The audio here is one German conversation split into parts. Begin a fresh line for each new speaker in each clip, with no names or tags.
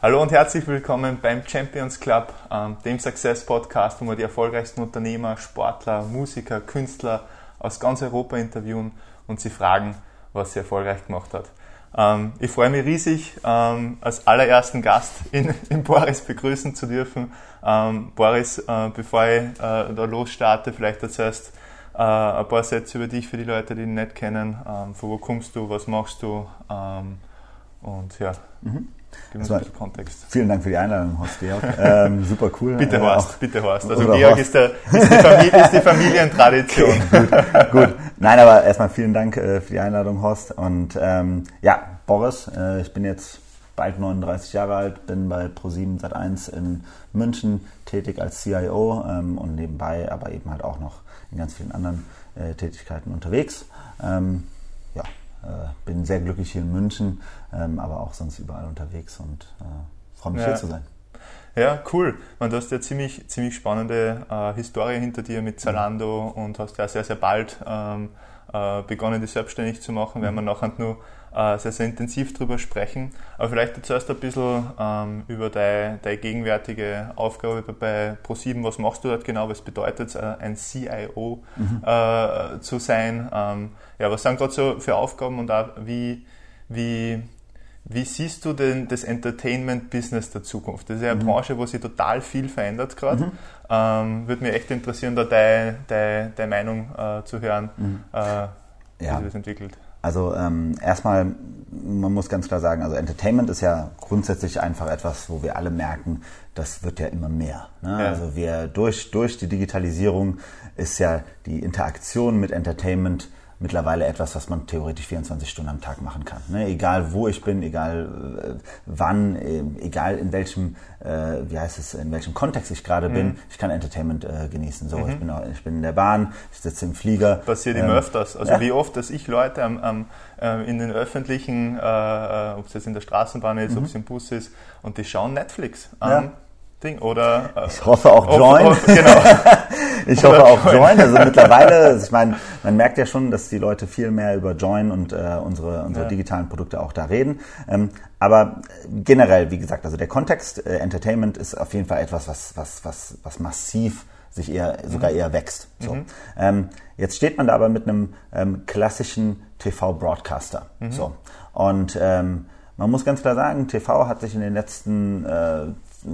Hallo und herzlich willkommen beim Champions Club, ähm, dem Success Podcast, wo wir die erfolgreichsten Unternehmer, Sportler, Musiker, Künstler aus ganz Europa interviewen und sie fragen, was sie erfolgreich gemacht hat. Ähm, ich freue mich riesig, ähm, als allerersten Gast in, in Boris begrüßen zu dürfen. Boris, äh, bevor ich äh, da losstarte, vielleicht erzählst äh, ein paar Sätze über dich für die Leute, die dich nicht kennen. von wo kommst du, was machst du? und ja. Mhm.
Also, Kontext. Vielen Dank für die Einladung, Horst Georg. Ähm, super cool.
bitte äh, Horst, auch, bitte Horst. Also Georg Horst. Ist, der, ist, die Familie, ist die Familientradition.
Okay, gut, gut. Nein, aber erstmal vielen Dank äh, für die Einladung, Horst. Und ähm, ja, Boris, äh, ich bin jetzt bald 39 Jahre alt, bin bei Pro7 Sat1 in München tätig als CIO ähm, und nebenbei aber eben halt auch noch in ganz vielen anderen äh, Tätigkeiten unterwegs. Äh, bin sehr glücklich hier in München, ähm, aber auch sonst überall unterwegs und äh, freue mich ja. hier zu sein.
Ja, cool. Man, du hast ja ziemlich, ziemlich spannende äh, Historie hinter dir mit Zalando mhm. und hast ja sehr, sehr bald ähm, äh, begonnen, dich selbstständig zu machen. Mhm. Werden wir nachher nur äh, sehr, sehr intensiv drüber sprechen. Aber vielleicht zuerst ein bisschen ähm, über deine, deine gegenwärtige Aufgabe bei Pro7. Was machst du dort genau? Was bedeutet es, äh, ein CIO mhm. äh, zu sein? Ähm, ja, was sind gerade so für Aufgaben und auch wie, wie, wie siehst du denn das Entertainment-Business der Zukunft? Das ist ja eine mhm. Branche, wo sich total viel verändert gerade. Mhm. Ähm, Würde mich echt interessieren, da deine, deine, deine Meinung äh, zu hören, mhm. äh, wie ja. sich das entwickelt.
Also ähm, erstmal, man muss ganz klar sagen, also Entertainment ist ja grundsätzlich einfach etwas, wo wir alle merken, das wird ja immer mehr. Ne? Ja. Also wir durch, durch die Digitalisierung ist ja die Interaktion mit Entertainment mittlerweile etwas, was man theoretisch 24 Stunden am Tag machen kann. Ne? Egal wo ich bin, egal äh, wann, äh, egal in welchem, äh, wie heißt es, in welchem Kontext ich gerade mhm. bin, ich kann Entertainment äh, genießen. So, mhm. ich, bin, ich bin in der Bahn, ich sitze im Flieger.
Passiert ähm, immer öfters. Also ja. wie oft, dass ich Leute am, am äh, in den öffentlichen, äh, ob es jetzt in der Straßenbahn ist, mhm. ob es im Bus ist, und die schauen Netflix an. Ja. Ding oder
äh, ich hoffe auch Join. Auf, genau. ich hoffe auch Join. Also mittlerweile, ich meine, man merkt ja schon, dass die Leute viel mehr über Join und äh, unsere unsere ja. digitalen Produkte auch da reden. Ähm, aber generell, wie gesagt, also der Kontext äh, Entertainment ist auf jeden Fall etwas, was was was was massiv sich eher sogar mhm. eher wächst. So. Mhm. Ähm, jetzt steht man da aber mit einem ähm, klassischen TV-Broadcaster. Mhm. So und ähm, man muss ganz klar sagen, TV hat sich in den letzten äh,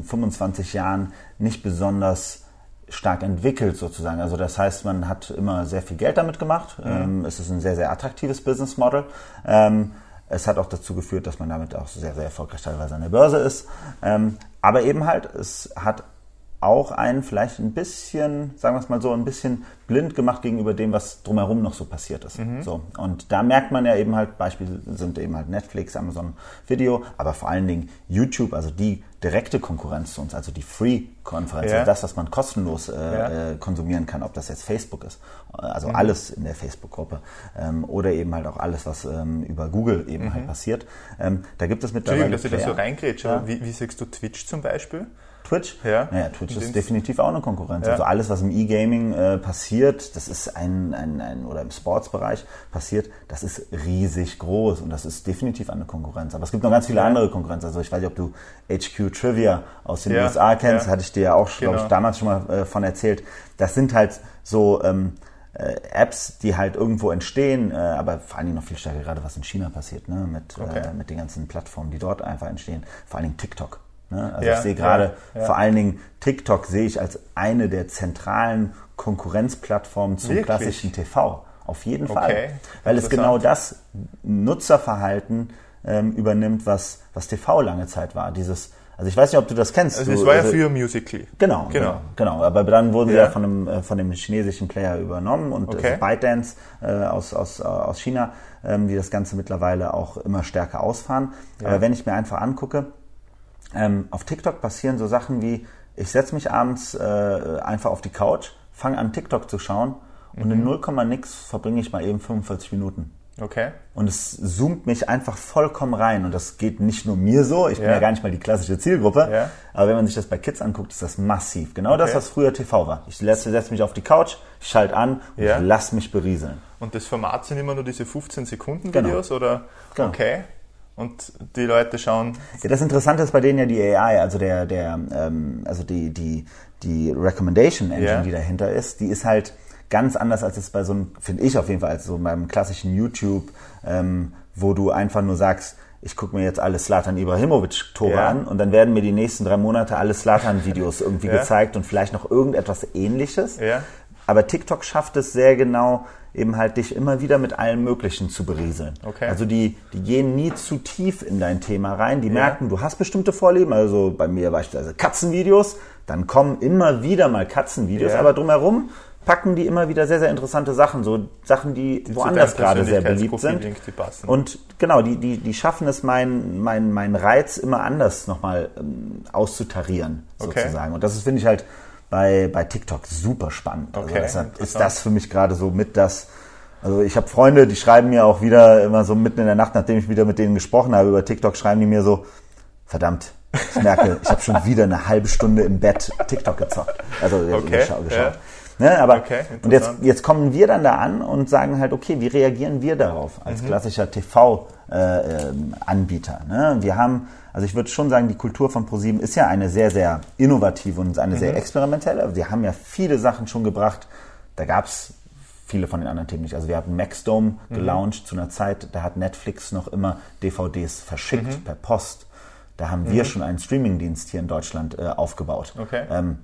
25 Jahren nicht besonders stark entwickelt sozusagen. Also das heißt, man hat immer sehr viel Geld damit gemacht. Mhm. Ähm, es ist ein sehr, sehr attraktives Business Model. Ähm, es hat auch dazu geführt, dass man damit auch sehr, sehr erfolgreich teilweise an der Börse ist. Ähm, aber eben halt, es hat auch einen vielleicht ein bisschen, sagen wir es mal so, ein bisschen blind gemacht gegenüber dem, was drumherum noch so passiert ist. Mhm. So. Und da merkt man ja eben halt, Beispiele sind eben halt Netflix, Amazon Video, aber vor allen Dingen YouTube, also die direkte Konkurrenz zu uns, also die Free-Konferenz, ja. also das, was man kostenlos äh, ja. äh, konsumieren kann, ob das jetzt Facebook ist, also mhm. alles in der Facebook-Gruppe ähm, oder eben halt auch alles, was ähm, über Google eben halt mhm. halt passiert. Ähm, da gibt es mittlerweile...
Entschuldigung, dass ich da so reingrätsche, ja. wie, wie siehst du Twitch zum Beispiel?
Twitch. Ja. Naja, Twitch ist definitiv auch eine Konkurrenz. Ja. Also alles, was im E-Gaming äh, passiert, das ist ein, ein, ein, oder im Sportsbereich passiert, das ist riesig groß und das ist definitiv eine Konkurrenz. Aber es gibt noch ganz viele ja. andere Konkurrenzen. Also ich weiß nicht, ob du HQ Trivia aus den ja. USA kennst, hatte ich dir ja auch, genau. glaube ich, damals schon mal äh, von erzählt. Das sind halt so ähm, äh, Apps, die halt irgendwo entstehen, äh, aber vor allen Dingen noch viel stärker gerade, was in China passiert, ne? mit, okay. äh, mit den ganzen Plattformen, die dort einfach entstehen. Vor allen Dingen TikTok. Ne? Also ja, ich sehe gerade ja, ja. vor allen Dingen TikTok sehe ich als eine der zentralen Konkurrenzplattformen zum Wirklich? klassischen TV. Auf jeden Fall. Okay. Weil es genau das Nutzerverhalten ähm, übernimmt, was, was TV lange Zeit war. Dieses, also ich weiß nicht, ob du das kennst.
Also
es
war ja also früher Musical.ly.
Genau, genau, genau. Aber dann wurden sie ja von einem, äh, von dem chinesischen Player übernommen und okay. also ByteDance äh, aus, aus, aus China, ähm, die das Ganze mittlerweile auch immer stärker ausfahren. Ja. Aber wenn ich mir einfach angucke, ähm, auf TikTok passieren so Sachen wie, ich setze mich abends äh, einfach auf die Couch, fange an TikTok zu schauen und mhm. in 0, nix verbringe ich mal eben 45 Minuten.
Okay.
Und es zoomt mich einfach vollkommen rein. Und das geht nicht nur mir so, ich bin ja, gar nicht mal die klassische Zielgruppe. Ja. Aber wenn man sich das bei Kids anguckt, ist das massiv. Genau okay. das, was früher TV war. Ich setze, mich auf die Couch, schalte an und ich lass mich berieseln.
Und das Format sind immer nur diese 15 Sekunden Videos? Genau. Oder? Genau. Okay. Und die Leute schauen.
Ja, das Interessante ist bei denen ja die AI, also der, der, ähm, also die, die, die Recommendation Engine, yeah. die dahinter ist, die ist halt ganz anders als es bei so einem, finde ich auf jeden Fall, als so beim klassischen YouTube, ähm, wo du einfach nur sagst, ich gucke mir jetzt alle Slatan Ibrahimovic-Tore ja. an und dann werden mir die nächsten drei Monate alle Slatan-Videos irgendwie ja. gezeigt und vielleicht noch irgendetwas ähnliches. Ja. Aber TikTok schafft es sehr genau, eben halt dich immer wieder mit allem Möglichen zu berieseln. Okay. Also die, die gehen nie zu tief in dein Thema rein. Die merken, du hast bestimmte Vorlieben, also bei mir beispielsweise Katzenvideos, dann kommen immer wieder mal Katzenvideos, aber drumherum packen die immer wieder sehr, sehr interessante Sachen, so Sachen, die, die woanders gerade sehr beliebt sind. Und genau, die, die, die schaffen es, meinen mein, mein Reiz immer anders nochmal ähm, auszutarieren, okay. sozusagen. Und das ist, finde ich halt bei, bei TikTok super spannend. Also okay, also deshalb ist das für mich gerade so mit das, also ich habe Freunde, die schreiben mir auch wieder immer so mitten in der Nacht, nachdem ich wieder mit denen gesprochen habe über TikTok, schreiben die mir so, verdammt, ich merke, ich habe schon wieder eine halbe Stunde im Bett TikTok gezockt. Also okay, geschaut. Ja. Ne, aber okay, und jetzt, jetzt kommen wir dann da an und sagen halt, okay, wie reagieren wir darauf als mhm. klassischer TV-Anbieter? Äh, ne? Wir haben, also ich würde schon sagen, die Kultur von ProSieben ist ja eine sehr, sehr innovative und eine mhm. sehr experimentelle. Wir haben ja viele Sachen schon gebracht. Da gab es viele von den anderen Themen nicht. Also wir hatten Maxdome mhm. gelauncht zu einer Zeit, da hat Netflix noch immer DVDs verschickt mhm. per Post. Da haben wir mhm. schon einen Streamingdienst hier in Deutschland äh, aufgebaut. Okay. Ähm,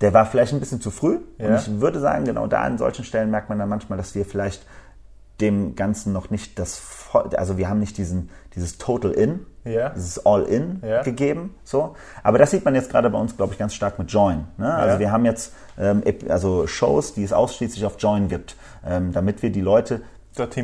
der war vielleicht ein bisschen zu früh. Ja. Und ich würde sagen, genau da an solchen Stellen merkt man dann manchmal, dass wir vielleicht dem Ganzen noch nicht das, also wir haben nicht diesen, dieses Total In, ja. dieses All In ja. gegeben, so. Aber das sieht man jetzt gerade bei uns, glaube ich, ganz stark mit Join. Ne? Also ja. wir haben jetzt ähm, also Shows, die es ausschließlich auf Join gibt, ähm, damit wir die Leute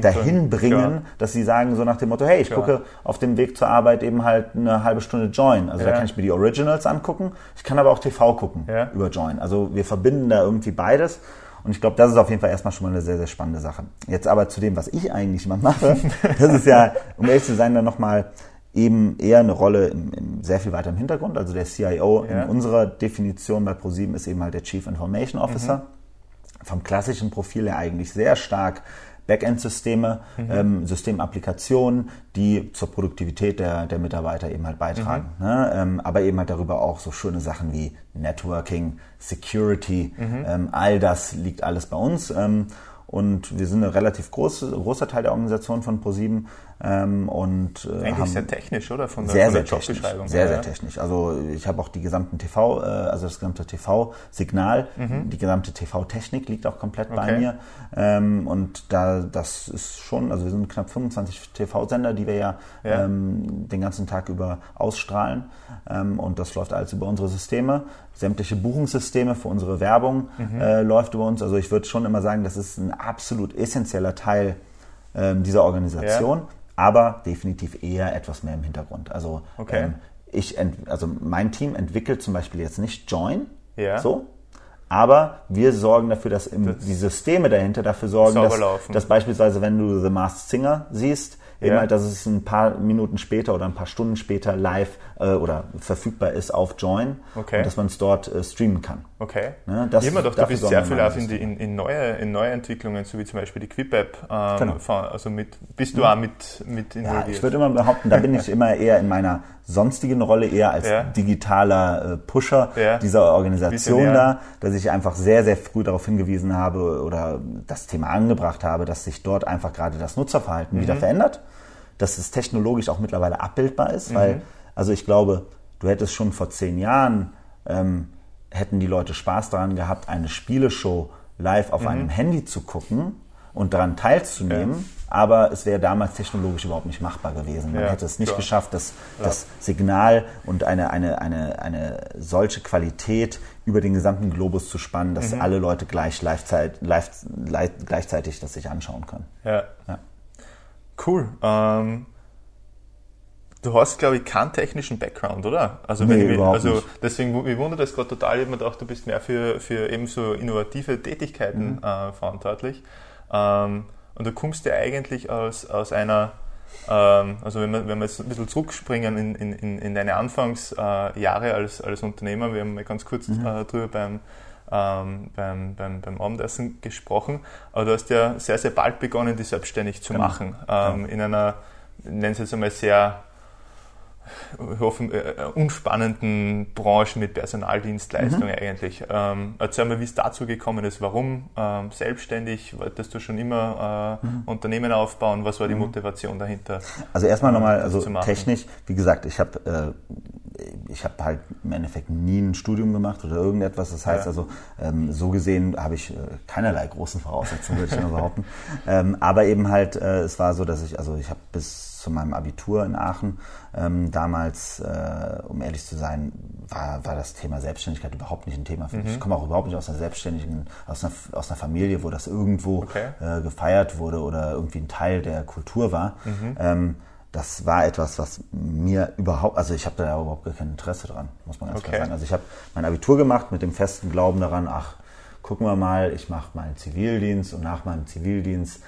dahin bringen, ja. dass sie sagen so nach dem Motto, hey, ich ja. gucke auf dem Weg zur Arbeit eben halt eine halbe Stunde Join. Also ja. da kann ich mir die Originals angucken, ich kann aber auch TV gucken über Join. Also wir verbinden da irgendwie beides. Und ich glaube, das ist auf jeden Fall erstmal schon mal eine sehr, sehr spannende Sache. Jetzt aber zu dem, was ich eigentlich mal mache, das ist ja, um ehrlich zu sein, dann nochmal eben eher eine Rolle im, im, sehr viel weiter im Hintergrund. Also der CIO in unserer Definition bei ProSieben ist eben halt der Chief Information Officer. Mhm. Vom klassischen Profil her eigentlich sehr stark Backend-Systeme, mhm. ähm, Systemapplikationen, die zur Produktivität der, der Mitarbeiter eben halt beitragen. Mhm. Ne? Ähm, aber eben halt darüber auch so schöne Sachen wie Networking, Security, mhm. ähm, all das liegt alles bei uns. Ähm, und wir sind ein relativ groß, großer Teil der Organisation von ProSieben ähm, und
äh, Eigentlich sehr technisch, oder?
Von der, sehr, von der sehr Jobbeschreibung. Sehr, sehr technisch. Also ich habe auch die gesamten TV, äh, also das gesamte TV-Signal, mhm. die gesamte TV-Technik liegt auch komplett okay. bei mir. Ähm, und da das ist schon, also wir sind knapp 25 TV-Sender, die wir ja, ja. Ähm, den ganzen Tag über ausstrahlen. Ähm, und das läuft alles über unsere Systeme. Sämtliche Buchungssysteme für unsere Werbung mhm. äh, läuft über uns. Also ich würde schon immer sagen, das ist ein absolut essentieller Teil ähm, dieser Organisation. Ja aber definitiv eher etwas mehr im Hintergrund. Also okay. ähm, ich, also mein Team entwickelt zum Beispiel jetzt nicht Join, ja. so, aber wir sorgen dafür, dass das die Systeme dahinter dafür sorgen, dass, dass, beispielsweise, wenn du The Masked Singer siehst, Eben ja. halt, dass es ein paar Minuten später oder ein paar Stunden später live äh, oder verfügbar ist auf Join okay. und dass man es dort äh, streamen kann.
Okay. Ne, das, Immer doch, du bist sehr viel auf in, die, in, in, neue, in neue Entwicklungen, so wie zum Beispiel die Quip-App. Ähm, genau. Also mit, bist du mhm. auch mit, mit
involviert? Ja, ich würde immer behaupten, da bin ich immer eher in meiner sonstigen Rolle, eher als ja. digitaler äh, Pusher ja. dieser Organisation da, dass ich einfach sehr, sehr früh darauf hingewiesen habe oder das Thema angebracht habe, dass sich dort einfach gerade das Nutzerverhalten mhm. wieder verändert dass es technologisch auch mittlerweile abbildbar ist, mhm. weil, also ich glaube, du hättest schon vor zehn Jahren, ähm, hätten die Leute Spaß daran gehabt, eine Spieleshow live auf mhm. einem Handy zu gucken und daran teilzunehmen. Ja. Aber es wäre damals technologisch überhaupt nicht machbar gewesen. Man ja, hätte es nicht klar. geschafft, das, ja. das Signal und eine, eine, eine, eine solche Qualität über den gesamten Globus zu spannen, dass mhm. alle Leute gleich live, live, live, gleichzeitig das sich anschauen können.
Ja. Cool. Ähm, du hast, glaube ich, keinen technischen Background, oder?
Also, nee, wenn ich,
also
nicht.
deswegen, ich wundere das gerade total. Ich habe mir gedacht, du bist mehr für, für eben so innovative Tätigkeiten mhm. äh, verantwortlich. Ähm, und du kommst ja eigentlich aus, aus einer, ähm, also wenn wir, wenn wir jetzt ein bisschen zurückspringen in, in, in deine Anfangsjahre äh, als, als Unternehmer, wir haben mal ganz kurz mhm. äh, drüber beim ähm, beim, beim, beim Abendessen gesprochen. Aber du hast ja sehr, sehr bald begonnen, die selbstständig zu genau. machen. Ähm, ja. In einer, nennen Sie es einmal, sehr hoffen, äh, unspannenden Branchen mit Personaldienstleistungen mhm. eigentlich. Ähm, erzähl mal, wie es dazu gekommen ist. Warum ähm, selbstständig? Wolltest du schon immer äh, mhm. Unternehmen aufbauen? Was war die mhm. Motivation dahinter?
Also erstmal nochmal, also technisch, wie gesagt, ich habe äh, ich habe halt im Endeffekt nie ein Studium gemacht oder irgendetwas. Das heißt ja. also, ähm, so gesehen habe ich äh, keinerlei großen Voraussetzungen, würde ich mal behaupten. Ähm, aber eben halt, äh, es war so, dass ich, also ich habe bis zu meinem Abitur in Aachen. Ähm, damals, äh, um ehrlich zu sein, war, war das Thema Selbstständigkeit überhaupt nicht ein Thema für mich. Mhm. Ich komme auch überhaupt nicht aus einer selbstständigen, aus einer, aus einer Familie, wo das irgendwo okay. äh, gefeiert wurde oder irgendwie ein Teil der Kultur war. Mhm. Das war etwas, was mir überhaupt, also ich habe da überhaupt gar kein Interesse dran, muss man ganz okay. klar sagen. Also ich habe mein Abitur gemacht mit dem festen Glauben daran, ach, gucken wir mal, ich mache meinen Zivildienst und nach meinem Zivildienst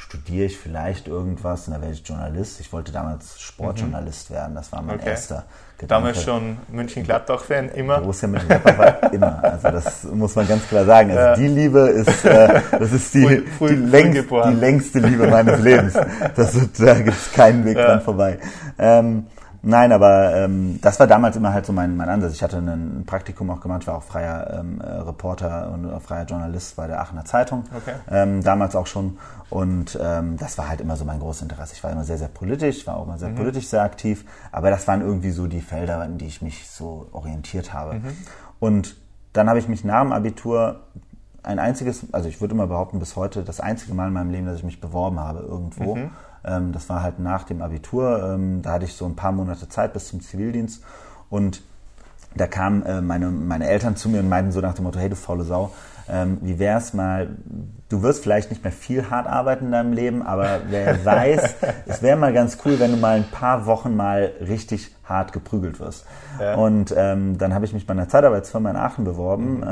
studiere ich vielleicht irgendwas und da werde ich Journalist. Ich wollte damals Sportjournalist mhm. werden, das war mein okay. erster
Gedanke. Damals schon München-Gladbach-Fan, immer?
Borussia München-Gladbach war immer. Also das muss man ganz klar sagen. Also ja. die Liebe ist, äh, das ist die, früh, früh, die, längst, die, längste Liebe meines Lebens. Das, da gibt es keinen Weg ja. dran vorbei. Ähm, Nein, aber ähm, das war damals immer halt so mein, mein Ansatz. Ich hatte ein Praktikum auch gemacht, war auch freier ähm, äh, Reporter und freier Journalist bei der Aachener Zeitung. Okay. Ähm, damals auch schon. Und ähm, das war halt immer so mein großes Interesse. Ich war immer sehr, sehr politisch, war auch immer sehr mhm. politisch sehr aktiv. Aber das waren irgendwie so die Felder, in die ich mich so orientiert habe. Mhm. Und dann habe ich mich nach dem Abitur ein einziges, also ich würde mal behaupten, bis heute das einzige Mal in meinem Leben, dass ich mich beworben habe irgendwo. Mhm ähm, das war halt nach dem Abitur. Ähm, da hatte ich so ein paar Monate Zeit bis zum Zivildienst. Und da kamen äh, meine, meine Eltern zu mir und meinten so nach dem Motto, hey du faule Sau, ähm, wie wär's mal, du wirst vielleicht nicht mehr viel hart arbeiten in deinem Leben, aber wer weiß, es wäre mal ganz cool, wenn du mal ein paar Wochen mal richtig hart geprügelt wirst. Ja. Und ähm, dann habe ich mich bei einer Zeitarbeitsfirma in Aachen beworben, mhm.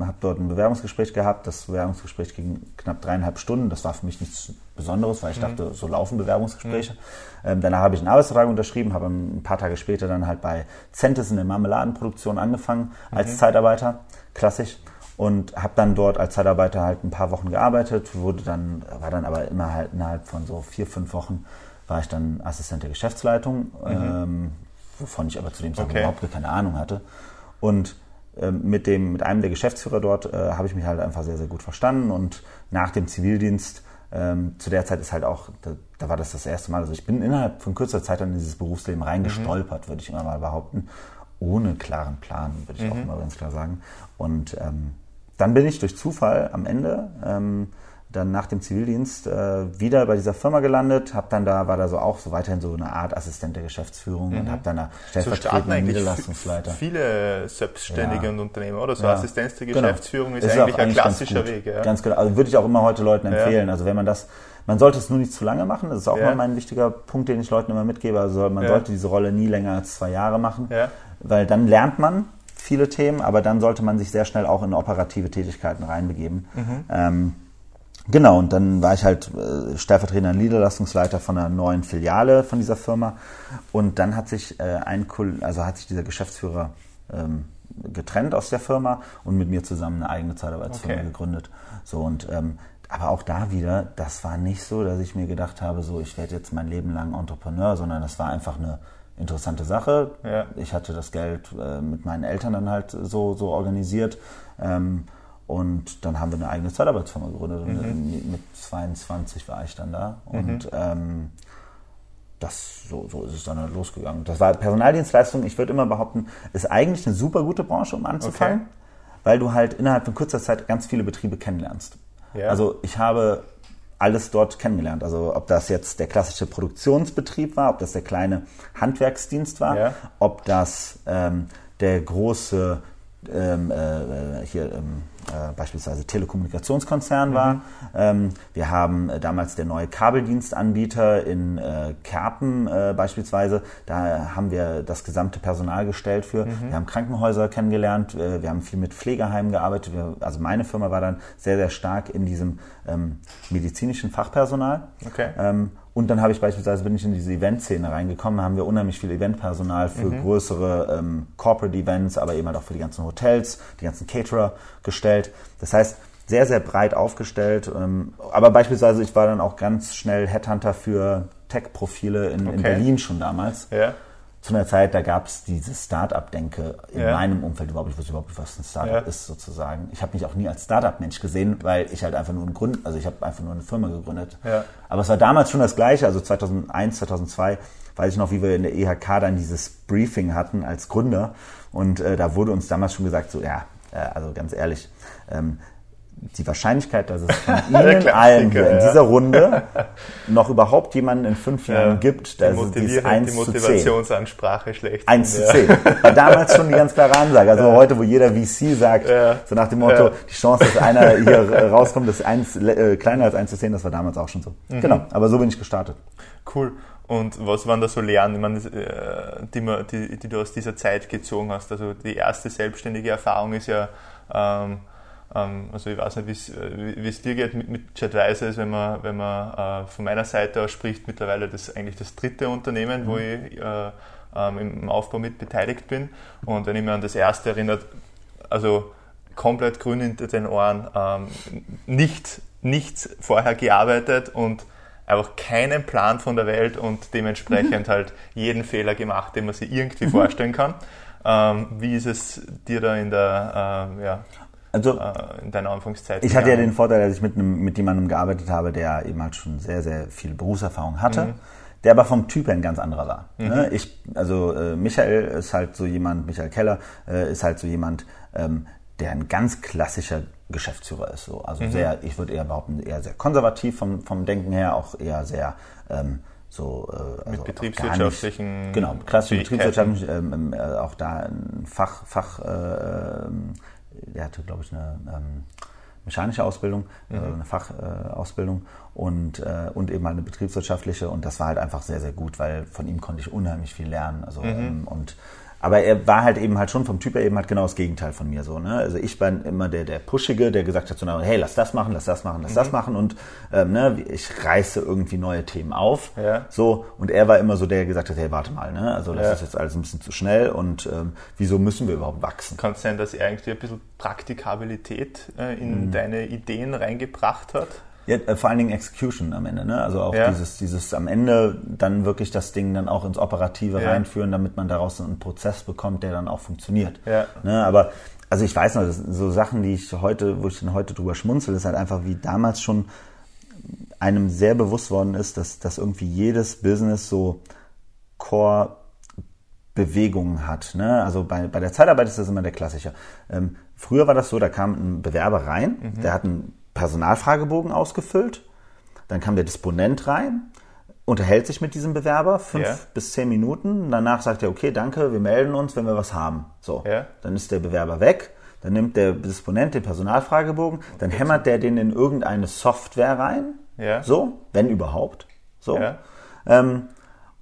ähm, habe dort ein Bewerbungsgespräch gehabt. Das Bewerbungsgespräch ging knapp dreieinhalb Stunden. Das war für mich nichts Besonderes, weil ich mhm. dachte, so laufen Bewerbungsgespräche. Mhm. Ähm, danach habe ich einen Arbeitsvertrag unterschrieben, habe ein paar Tage später dann halt bei Centis in der Marmeladenproduktion angefangen als mhm. Zeitarbeiter, klassisch und habe dann dort als Zeitarbeiter halt ein paar Wochen gearbeitet, wurde dann, war dann aber immer halt innerhalb von so vier, fünf Wochen war ich dann Assistent der Geschäftsleitung, mhm. ähm, wovon ich aber zu dem Zeitpunkt okay. überhaupt keine Ahnung hatte. Und ähm, mit, dem, mit einem der Geschäftsführer dort äh, habe ich mich halt einfach sehr, sehr gut verstanden und nach dem Zivildienst ähm, zu der Zeit ist halt auch, da, da, war das das erste Mal, also ich bin innerhalb von kurzer Zeit in dieses Berufsleben reingestolpert, mhm. würde ich immer mal behaupten, ohne klaren Plan, würde ich mhm. auch immer ganz klar sagen. Und ähm, dann bin ich durch Zufall am Ende ähm, dann nach dem Zivildienst äh, wieder bei dieser Firma gelandet, habe dann da war da so auch so weiterhin so eine Art Assistent der Geschäftsführung mhm. und habe dann da
stellvertretender so Niederlassungsleiter. Viele Selbstständige ja. und Unternehmer oder so ja. Assistenz der genau. Geschäftsführung genau. ist, ist eigentlich ein klassischer Weg.
Ja. Ganz genau. Also würde ich auch immer heute Leuten empfehlen. Also wenn man das man sollte es nur nicht zu lange machen. Das ist auch ja. mal mein wichtiger Punkt, den ich Leuten immer mitgebe. Also man ja. sollte diese Rolle nie länger als zwei Jahre machen, ja. weil dann lernt man viele Themen, aber dann sollte man sich sehr schnell auch in operative Tätigkeiten reinbegeben. Mhm. Ähm, genau, und dann war ich halt äh, stellvertretender Niederlassungsleiter von einer neuen Filiale von dieser Firma. Und dann hat sich äh, ein, also hat sich dieser Geschäftsführer ähm, getrennt aus der Firma und mit mir zusammen eine eigene Zeitarbeitsfirma okay. gegründet. So und ähm, aber auch da wieder, das war nicht so, dass ich mir gedacht habe, so ich werde jetzt mein Leben lang Entrepreneur, sondern das war einfach eine interessante Sache. Ja. Ich hatte das Geld äh, mit meinen Eltern dann halt so, so organisiert. Ähm, und dann haben wir eine eigene Zeitarbeitsfirma gegründet. Mhm. Mit 22 war ich dann da. Mhm. Und ähm, das, so, so ist es dann halt losgegangen. Das war Personaldienstleistung, ich würde immer behaupten, ist eigentlich eine super gute Branche, um anzufangen, okay. weil du halt innerhalb von kurzer Zeit ganz viele Betriebe kennenlernst. Ja. Also ich habe alles dort kennengelernt. Also ob das jetzt der klassische Produktionsbetrieb war, ob das der kleine Handwerksdienst war, ja. ob das ähm, der große ähm, äh, hier ähm, äh, beispielsweise Telekommunikationskonzern mhm. war. Ähm, wir haben äh, damals der neue Kabeldienstanbieter in äh, Kerpen äh, beispielsweise. Da haben wir das gesamte Personal gestellt für. Mhm. Wir haben Krankenhäuser kennengelernt. Äh, wir haben viel mit Pflegeheimen gearbeitet. Wir, also meine Firma war dann sehr, sehr stark in diesem ähm, medizinischen Fachpersonal. Okay. Ähm, und dann habe ich beispielsweise, bin ich in diese Event-Szene reingekommen, haben wir unheimlich viel Eventpersonal für mhm. größere ähm, Corporate Events, aber eben halt auch für die ganzen Hotels, die ganzen Caterer gestellt. Das heißt, sehr, sehr breit aufgestellt. Ähm, aber beispielsweise, ich war dann auch ganz schnell Headhunter für Tech-Profile in, okay. in, Berlin schon damals. Ja. Zu einer Zeit, da gab es diese Start-up-Denke in ja. meinem Umfeld überhaupt. Ich wusste überhaupt nicht, was ein Start-up ja. ist sozusagen. Ich habe mich auch nie als Start-up-Mensch gesehen, weil ich halt einfach nur ein Grund, also ich habe einfach nur eine Firma gegründet. Ja. Aber es war damals schon das Gleiche, also 2001, 2002 weiß ich noch, wie wir in der EHK dann dieses Briefing hatten als Gründer und äh, da wurde uns damals schon gesagt, so ja, äh, also ganz ehrlich, ähm, die Wahrscheinlichkeit, dass es von Ihnen allen hier in dieser Runde noch überhaupt jemanden in fünf Jahren ja, gibt,
da ist es 1 die Motivationsansprache schlecht.
1 zu 10. War damals schon die ganz klare Ansage. Also ja. heute, wo jeder VC sagt, ja. so nach dem Motto, die Chance, dass einer hier rauskommt, ist eins, äh, kleiner als 1 zu 10, das war damals auch schon so. Mhm. Genau, aber so bin ich gestartet.
Cool. Und was waren da so meine, äh, die, die, die, du aus dieser Zeit gezogen hast? Also die erste selbstständige Erfahrung ist ja ähm, also ich weiß nicht, äh, wie es dir geht mit, mit JetWeiser ist, wenn man, wenn man äh, von meiner Seite aus spricht, mittlerweile das eigentlich das dritte Unternehmen, mhm. wo ich äh, ähm, im Aufbau mit beteiligt bin. Und wenn ich mir an das erste erinnert, also komplett grün hinter den Ohren, ähm, nicht, nichts vorher gearbeitet und einfach keinen Plan von der Welt und dementsprechend mhm. halt jeden Fehler gemacht, den man sich irgendwie mhm. vorstellen kann. Ähm, wie ist es dir da in der, äh, ja,
also, äh, in deiner Anfangszeit? Ich hatte ja den Vorteil, dass ich mit, einem, mit jemandem gearbeitet habe, der eben halt schon sehr, sehr viel Berufserfahrung hatte. Mhm. Der aber vom Typ her ein ganz anderer war. Mhm. Ne? Ich, also äh, Michael ist halt so jemand, Michael Keller äh, ist halt so jemand, ähm, der ein ganz klassischer Geschäftsführer ist. So. Also mhm. sehr, ich würde eher behaupten, eher sehr konservativ vom, vom Denken her, auch eher sehr ähm, so
äh, also mit betriebswirtschaftlichen
nicht, genau klassischen betriebswirtschaftlichen ähm, ähm, äh, auch da ein Fach Fach äh, ähm, der hatte, glaube ich, eine ähm, mechanische Ausbildung, mhm. äh, eine Fachausbildung äh, und, äh, und eben halt eine betriebswirtschaftliche und das war halt einfach sehr, sehr gut, weil von ihm konnte ich unheimlich viel lernen. Also, mhm. ähm, und aber er war halt eben halt schon vom Typ her eben halt genau das Gegenteil von mir so. Ne? Also ich war immer der, der Pushige, der gesagt hat so, hey, lass das machen, lass das machen, lass mhm. das machen und ähm, ne, ich reiße irgendwie neue Themen auf. Ja. So und er war immer so der, der gesagt hat, hey, warte mal, ne? Also das ja. ist jetzt alles ein bisschen zu schnell und ähm, wieso müssen wir überhaupt wachsen?
Kann es sein, dass er eigentlich ein bisschen Praktikabilität äh, in mhm. deine Ideen reingebracht hat?
Ja, äh, vor allen Dingen Execution am Ende, ne? Also auch ja. dieses, dieses am Ende dann wirklich das Ding dann auch ins Operative ja. reinführen, damit man daraus einen Prozess bekommt, der dann auch funktioniert. Ja. Ne? Aber also ich weiß noch, so Sachen, die ich heute, wo ich dann heute drüber schmunzel, ist halt einfach wie damals schon einem sehr bewusst worden ist, dass, dass irgendwie jedes Business so Core Bewegungen hat. Ne? Also bei, bei der Zeitarbeit ist das immer der Klassiker. Ähm, früher war das so, da kam ein Bewerber rein, mhm. der hat ein Personalfragebogen ausgefüllt. Dann kam der Disponent rein, unterhält sich mit diesem Bewerber fünf yeah. bis zehn Minuten. Danach sagt er, okay, danke, wir melden uns, wenn wir was haben. So, yeah. dann ist der Bewerber weg. Dann nimmt der Disponent den Personalfragebogen, dann okay. hämmert der den in irgendeine Software rein. Yeah. So, wenn überhaupt. So. Ähm,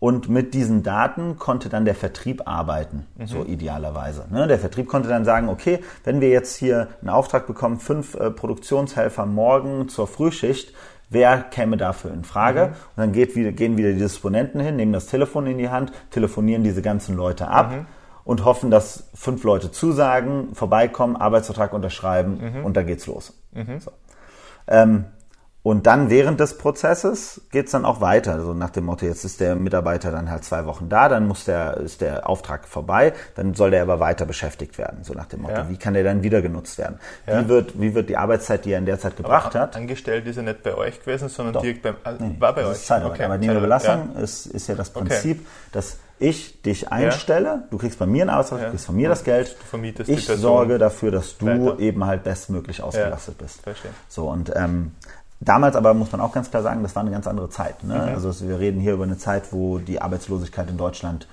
und mit diesen Daten konnte dann der Vertrieb arbeiten, mhm. so idealerweise. Ne? Der Vertrieb konnte dann sagen, okay, wenn wir jetzt hier einen Auftrag bekommen, fünf äh, Produktionshelfer morgen zur Frühschicht, wer käme dafür in Frage? Mhm. Und dann geht wieder, gehen wieder die Disponenten hin, nehmen das Telefon in die Hand, telefonieren diese ganzen Leute ab. Mhm. Und hoffen, dass fünf Leute zusagen, vorbeikommen, Arbeitsvertrag unterschreiben mhm. und da geht's los. Mhm. So. Ähm, und dann während des Prozesses geht's dann auch weiter. Also nach dem Motto, jetzt ist der Mitarbeiter dann halt zwei Wochen da, dann muss der, ist der Auftrag vorbei, dann soll der aber weiter beschäftigt werden. So nach dem Motto, ja. wie kann der dann wieder genutzt werden? Ja. Wie, wird, wie wird die Arbeitszeit, die er in der Zeit gebracht aber hat?
Angestellt ist er nicht bei euch gewesen, sondern
Doch.
direkt beim,
äh, nee, war bei euch. Zeitarbeit. Okay. Arbeitnehmerbelastung ja. ist, ist ja das Prinzip, okay. dass ich dich einstelle, du kriegst bei mir einen Arbeitsvertrag, du kriegst von mir das Geld, ich sorge dafür, dass du weiter. eben halt bestmöglich ausgelastet bist. Verstehe. So und ähm, Damals aber muss man auch ganz klar sagen, das war eine ganz andere Zeit. Ne? Mhm. Also wir reden hier über eine Zeit, wo die Arbeitslosigkeit in Deutschland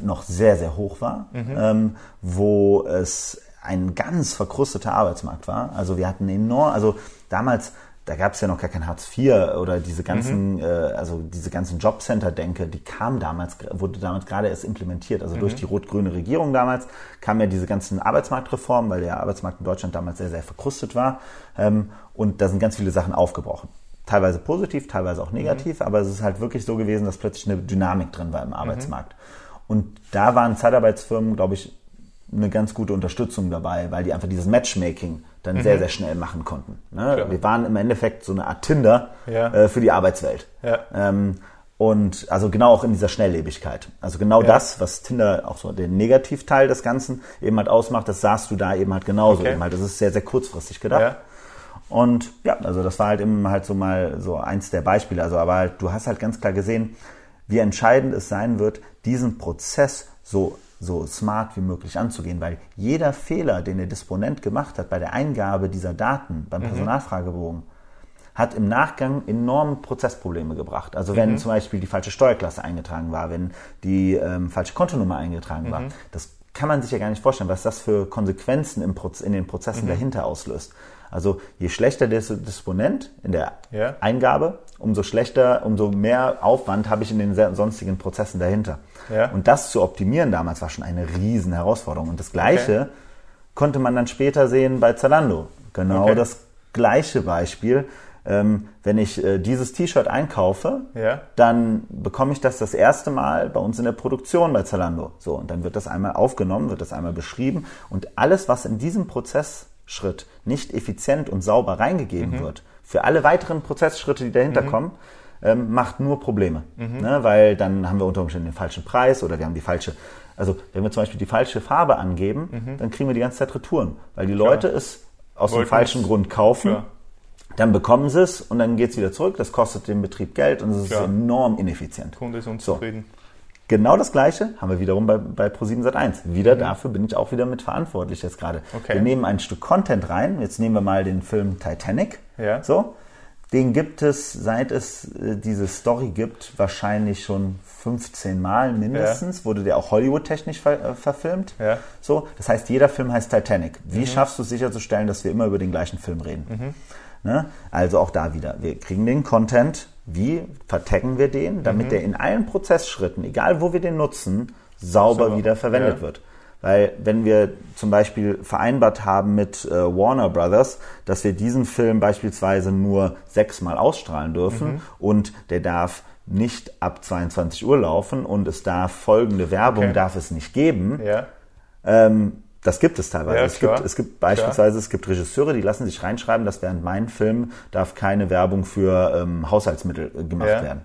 noch sehr, sehr hoch war, mhm. ähm, wo es ein ganz verkrusteter Arbeitsmarkt war. Also wir hatten enorm, also damals da gab es ja noch gar kein Hartz IV oder diese ganzen, mhm. äh, also diese ganzen Jobcenter-Denke, die kam damals, wurde damals gerade erst implementiert. Also mhm. durch die rot-grüne Regierung damals kamen ja diese ganzen Arbeitsmarktreformen, weil der Arbeitsmarkt in Deutschland damals sehr, sehr verkrustet war. Ähm, und da sind ganz viele Sachen aufgebrochen. Teilweise positiv, teilweise auch negativ, mhm. aber es ist halt wirklich so gewesen, dass plötzlich eine Dynamik drin war im mhm. Arbeitsmarkt. Und da waren Zeitarbeitsfirmen, glaube ich, eine ganz gute Unterstützung dabei, weil die einfach dieses Matchmaking dann mhm. sehr, sehr schnell machen konnten. Ne? Wir waren im Endeffekt so eine Art Tinder ja. äh, für die Arbeitswelt. Ja. Ähm, Und also genau auch in dieser Schnelllebigkeit. Also genau ja. das, was Tinder auch so den Negativteil des Ganzen eben halt ausmacht, das sahst du da eben halt genauso. Okay. Eben halt. Das ist sehr, sehr kurzfristig gedacht. Und ja, also das war halt eben halt so mal so eins der Beispiele. Also aber halt, du hast halt ganz klar gesehen, wie entscheidend es sein wird, diesen Prozess so so smart wie möglich anzugehen, weil jeder Fehler, den der Disponent gemacht hat bei der Eingabe dieser Daten beim mhm. Personalfragebogen, hat im Nachgang enorme Prozessprobleme gebracht. Also wenn mhm. zum Beispiel die falsche Steuerklasse eingetragen war, wenn die ähm, falsche Kontonummer eingetragen mhm. war, das kann man sich ja gar nicht vorstellen, was das für Konsequenzen im Proz in den Prozessen mhm. dahinter auslöst. Also je schlechter der Disponent in der ja. Eingabe, umso schlechter, umso mehr Aufwand habe ich in den sonstigen Prozessen dahinter. Ja. Und das zu optimieren damals war schon eine riesen Herausforderung. Und das Gleiche okay. konnte man dann später sehen bei Zalando. Genau okay. das gleiche Beispiel. Ähm, wenn ich äh, dieses T-Shirt einkaufe, ja. dann bekomme ich das das erste Mal bei uns in der Produktion bei Zalando. So, und dann wird das einmal aufgenommen, wird das einmal beschrieben und alles, was in diesem Prozessschritt nicht effizient und sauber reingegeben mhm. wird, für alle weiteren Prozessschritte, die dahinter mhm. kommen, ähm, macht nur Probleme. Mhm. Ne? Weil dann haben wir unter Umständen den falschen Preis oder wir haben die falsche, also wenn wir zum Beispiel die falsche Farbe angeben, mhm. dann kriegen wir die ganze Zeit Retouren, weil die Leute Klar. es aus Wollten dem falschen Grund kaufen. Klar dann bekommen sie es und dann geht es wieder zurück. Das kostet den Betrieb Geld und es ist enorm ineffizient.
Kunde ist unzufrieden. So.
Genau das Gleiche haben wir wiederum bei, bei Pro7 Sat1. Wieder mhm. dafür bin ich auch wieder mit verantwortlich jetzt gerade. Okay. Wir nehmen ein Stück Content rein. Jetzt nehmen wir mal den Film Titanic. Ja. So. Den gibt es, seit es äh, diese Story gibt, wahrscheinlich schon 15 Mal mindestens. Ja. Wurde der auch Hollywood-technisch ver äh, verfilmt. Ja. So. Das heißt, jeder Film heißt Titanic. Wie mhm. schaffst du es sicherzustellen, dass wir immer über den gleichen Film reden? Mhm. Ne? Also auch da wieder, wir kriegen den Content, wie vertaggen wir den, damit mhm. der in allen Prozessschritten, egal wo wir den nutzen, sauber so, wieder verwendet ja. wird. Weil wenn wir zum Beispiel vereinbart haben mit äh, Warner Brothers, dass wir diesen Film beispielsweise nur sechsmal ausstrahlen dürfen mhm. und der darf nicht ab 22 Uhr laufen und es darf folgende Werbung okay. darf es nicht geben, ja. ähm, das gibt es teilweise. Ja, es, gibt, es gibt beispielsweise, klar. es gibt Regisseure, die lassen sich reinschreiben, dass während meinem Film darf keine Werbung für ähm, Haushaltsmittel äh, gemacht ja. werden.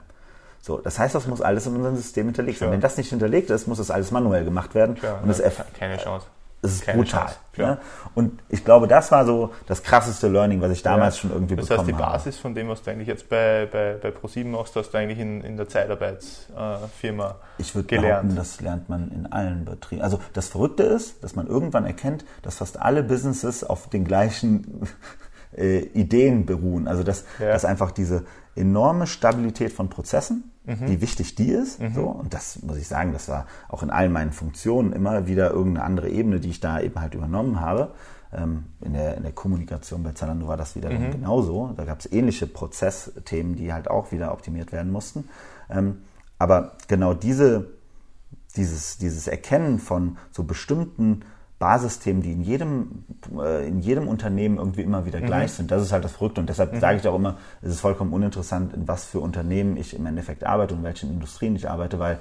So, das heißt, das muss alles in unserem System hinterlegt sein. Wenn das nicht hinterlegt ist, muss das alles manuell gemacht werden.
Klar, und das keine Chance.
Das ist Keine brutal. Ja? Und ich glaube, das war so das krasseste Learning, was ich damals ja. schon irgendwie das bekommen habe.
Das heißt, die Basis von dem, was du eigentlich jetzt bei, bei, bei ProSieben machst, hast du eigentlich in, in der Zeitarbeitsfirma
äh, Ich würde behaupten, das lernt man in allen Betrieben. Also das Verrückte ist, dass man irgendwann erkennt, dass fast alle Businesses auf den gleichen äh, Ideen beruhen. Also dass, ja. dass einfach diese enorme Stabilität von Prozessen, mhm. wie wichtig die ist. Mhm. So, und das muss ich sagen, das war auch in all meinen Funktionen immer wieder irgendeine andere Ebene, die ich da eben halt übernommen habe. Ähm, in, der, in der Kommunikation bei Zalando war das wieder mhm. genauso. Da gab es ähnliche Prozessthemen, die halt auch wieder optimiert werden mussten. Ähm, aber genau diese, dieses, dieses Erkennen von so bestimmten Basisthemen, die in jedem, äh, in jedem Unternehmen irgendwie immer wieder mhm. gleich sind. Das ist halt das Verrückte. Und deshalb mhm. sage ich auch immer, es ist vollkommen uninteressant, in was für Unternehmen ich im Endeffekt arbeite und in welchen Industrien ich arbeite, weil